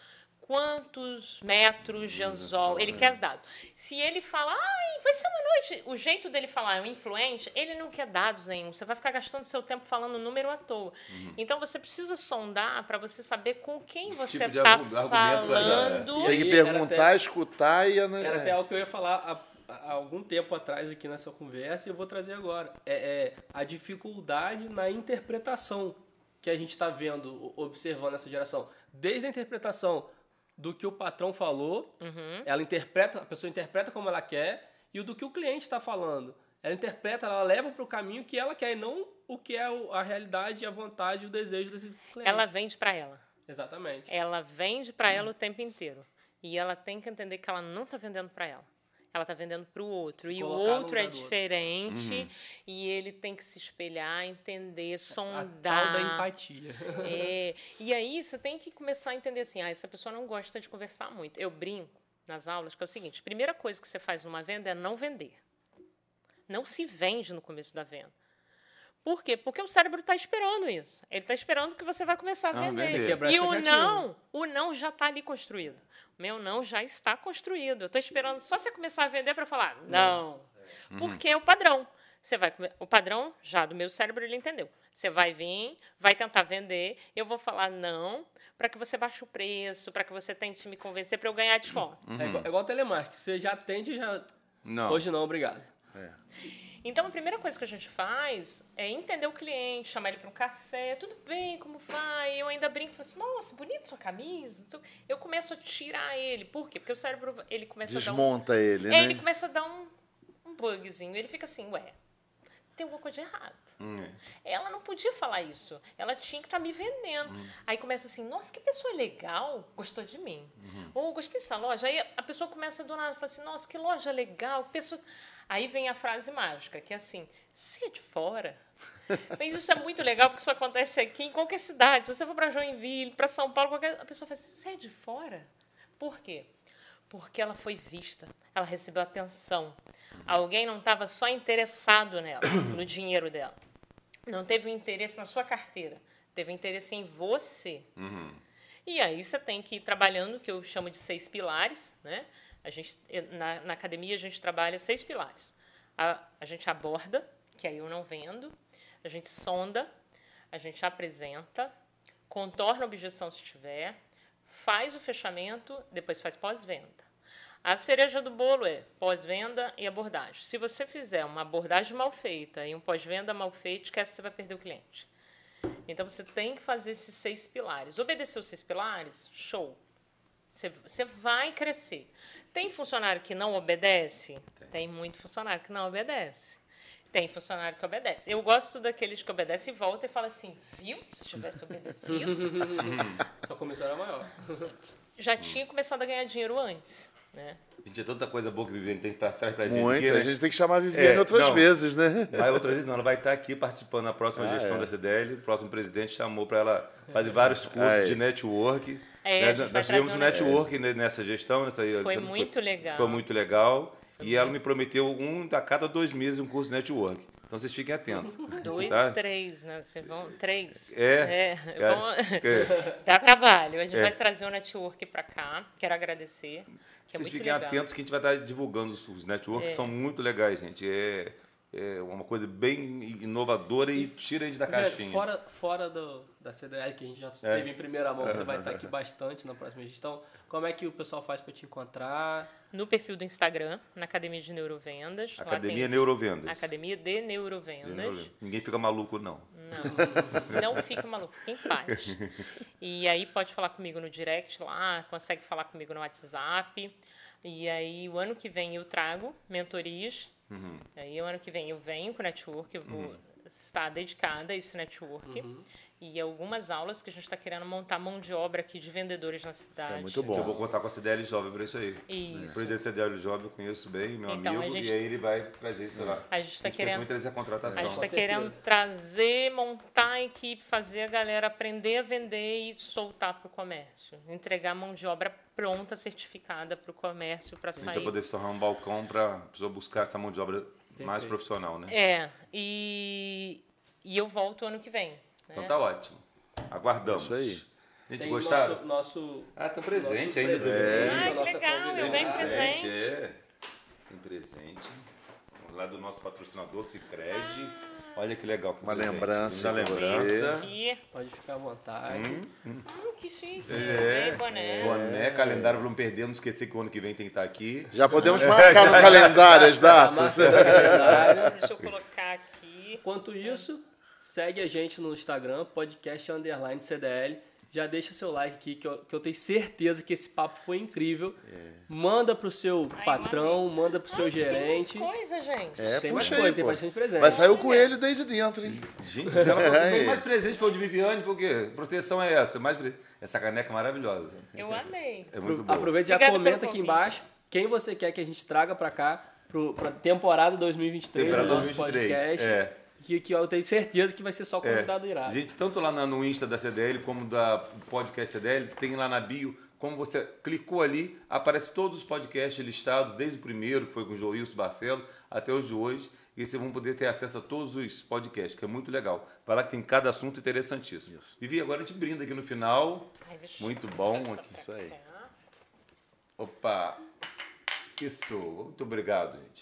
Quantos metros de anzol? Ele quer dados. Se ele fala, ai, vai ser uma noite. O jeito dele falar é um influente, ele não quer dados nenhum. Você vai ficar gastando seu tempo falando número à toa. Então você precisa sondar para você saber com quem você tipo está vai dar, é. falando. Tem que E perguntar, até- escutar e... ana- Era até algo que eu ia falar há, há algum tempo atrás aqui nessa conversa e eu vou trazer agora. É, é a dificuldade na interpretação que a gente está vendo, observando essa geração. Desde a interpretação do que o patrão falou, ela interpreta, a pessoa interpreta como ela quer, e o do que o cliente está falando. Ela interpreta, ela leva para o caminho que ela quer, e não o que é a realidade, a vontade, o desejo desse cliente. Ela vende para ela. Exatamente. Ela vende para ela o tempo inteiro. E ela tem que entender que ela não está vendendo para ela. Ela está vendendo para o outro. Se e o outro é outro. diferente. E ele tem que se espelhar, entender, A sondar. tal da empatia. É, e aí você tem que começar a entender assim, ah, essa pessoa não gosta de conversar muito. Eu brinco nas aulas que é o seguinte, primeira coisa que você faz numa venda é não vender. Não se vende no começo da venda. Por quê? Porque o cérebro está esperando isso. Ele está esperando que você vai começar a Ah, vender. vender. Quebrar a E o não, o não já está ali construído. O meu não já está construído. Eu estou esperando só você começar a vender para falar não. Porque é o padrão. Você vai o padrão já do meu cérebro ele entendeu. Você vai vir, vai tentar vender, eu vou falar não para que você baixe o preço, para que você tente me convencer para eu ganhar desconto. É igual, é igual telemarketing. Você já atende já. Não. Hoje não, obrigado. Então, a primeira coisa que a gente faz é entender o cliente, chamar ele para um café, tudo bem, como vai? Eu ainda brinco, falo assim, nossa, bonita sua camisa. Eu começo a tirar ele. Por quê? Porque o cérebro, ele começa a dar um... Desmonta ele, É, né? ele começa a dar um, um bugzinho. Ele fica assim, ué, tem alguma coisa de errado. Hum, é. Ela não podia falar isso. Ela tinha que estar me vendendo. Aí começa assim, nossa, que pessoa legal, gostou de mim. Ou gostei dessa loja. Aí a pessoa começa do nada, fala assim, nossa, que loja legal. Pessoa... Aí vem a frase mágica, que é assim, você é de fora? Mas isso é muito legal, porque isso acontece aqui em qualquer cidade. Se você for para Joinville, para São Paulo, qualquer... a pessoa fala assim, você é de fora? Por quê? Porque ela foi vista, ela recebeu atenção. Alguém não estava só interessado nela, no dinheiro dela. Não teve um interesse na sua carteira, teve interesse em você. E aí você tem que ir trabalhando que eu chamo de seis pilares, né? A gente, na, na academia a gente trabalha seis pilares. A, a gente aborda, que aí eu não vendo, a gente sonda, a gente apresenta, contorna a objeção se tiver, faz o fechamento, depois faz pós-venda. A cereja do bolo é pós-venda e abordagem. Se você fizer uma abordagem mal feita e um pós-venda mal feito, esquece que você vai perder o cliente. Então você tem que fazer esses seis pilares. Obedecer os seis pilares, show. Você, você vai crescer. Tem funcionário que não obedece? Tem. muito funcionário que não obedece. Tem funcionário que obedece. Eu gosto daqueles que obedecem e volta e fala assim, viu? Se tivesse obedecido, Sua comissão era maior. já tinha começado a ganhar dinheiro antes. Né? Gente, é tanta coisa boa que a Viviane tem pra trás pra gente. Muito. aqui, né? A gente tem que chamar a Viviane É, outras não. vezes, né? Mas outras vezes não, ela vai estar aqui participando da próxima Ah, gestão é. da CDL. O próximo presidente chamou para ela fazer vários cursos Ah, é. de network. É, Né, Nós tivemos um network ne- nessa gestão. Nessa, Foi muito legal. Foi muito legal. E ela me prometeu um a cada dois meses um curso de network. Então vocês fiquem atentos. Dois, Tá? três, né? Vocês vão. Três. É, É, é, vão- é. Dá trabalho. A gente É. vai trazer o network para cá. Quero agradecer. Que é Vocês fiquem legal. atentos que a gente vai estar divulgando os, os networks, É. são muito legais, gente. É, é uma coisa bem inovadora e tira a gente da caixinha. fora fora do, da CDL, que a gente já É. teve em primeira mão, você vai estar aqui bastante na próxima gestão. Como é que o pessoal faz para te encontrar? No perfil do Instagram, na Academia de Neurovendas. Academia tem Neurovendas. Academia de Neurovendas. Neurovendas. Ninguém fica maluco, não. Não, não fica maluco, fica em paz. E aí pode falar comigo no direct lá, consegue falar comigo no WhatsApp. E aí o ano que vem eu trago mentorias. Uhum. Aí o ano que vem eu venho com o network, eu vou estar dedicada a esse network. Uhum. E algumas aulas que a gente está querendo montar mão de obra aqui de vendedores na cidade. muito bom. Que eu vou contar com a CDL Jovem para isso aí. Isso. O presidente da CDL Jovem eu conheço bem, meu Então, amigo, a gente- e aí ele vai trazer isso lá. A gente tá pensa querendo- trazer a contratação. A gente está querendo trazer, montar a equipe, fazer a galera aprender a vender e soltar para o comércio. Entregar mão de obra pronta, certificada para o comércio para A gente vai sair. poder se tornar um balcão para a pessoa buscar essa mão de obra mais Perfeito. profissional, né? É, e, e eu volto ano que vem. Né? Então tá ótimo. Aguardamos. Isso aí. Gente, Tem gostaram? Nosso, nosso, Ah, tem um presente ainda. presente É. da Ah, que nossa legal, presente. É. Tem presente. Lá do nosso patrocinador, Cicred. Olha que legal. Que Uma presente. lembrança Uma lembrança. Pode ficar à vontade. Hum, que chique. É. Boné. Boné, calendário para não perder, não esquecer que o ano que vem tem que estar aqui. Já podemos marcar no calendário as datas. Calendário. Deixa eu colocar aqui. Enquanto isso, segue a gente no Instagram, podcast underline CDL. Já deixa seu like aqui, que eu, que eu tenho certeza que esse papo foi incrível. Manda pro seu Ai, patrão, manda pro seu Ah, gerente. Tem mais coisa, gente. É, Tem mais puxa coisa, aí, tem pô. bastante presente. Vai sair o coelho desde dentro, hein? Gente, ela falou, Aí. "Tem mais presente foi o de Viviane, foi o quê? Proteção é essa. Mais Essa caneca é maravilhosa. Eu amei. É muito boa. Aproveita e já comenta aqui embaixo quem você quer que a gente traga pra cá, pro, pra temporada 2023 Temporada do nosso 2023, podcast. é. Que, que eu tenho certeza que vai ser só É. convidado irado. Gente, tanto lá no Insta da CDL como da podcast CDL, tem lá na bio, como você clicou ali, aparece todos os podcasts listados, desde o primeiro, que foi com o Joilson Barcelos, até os de hoje. e vocês vão poder ter acesso a todos os podcasts, que é muito legal. Vai lá que tem cada assunto interessantíssimo. Isso. Vivi, agora a gente brinda aqui no final. Ai, Muito bom aqui. Isso aí. Opa! Isso! Muito obrigado, gente.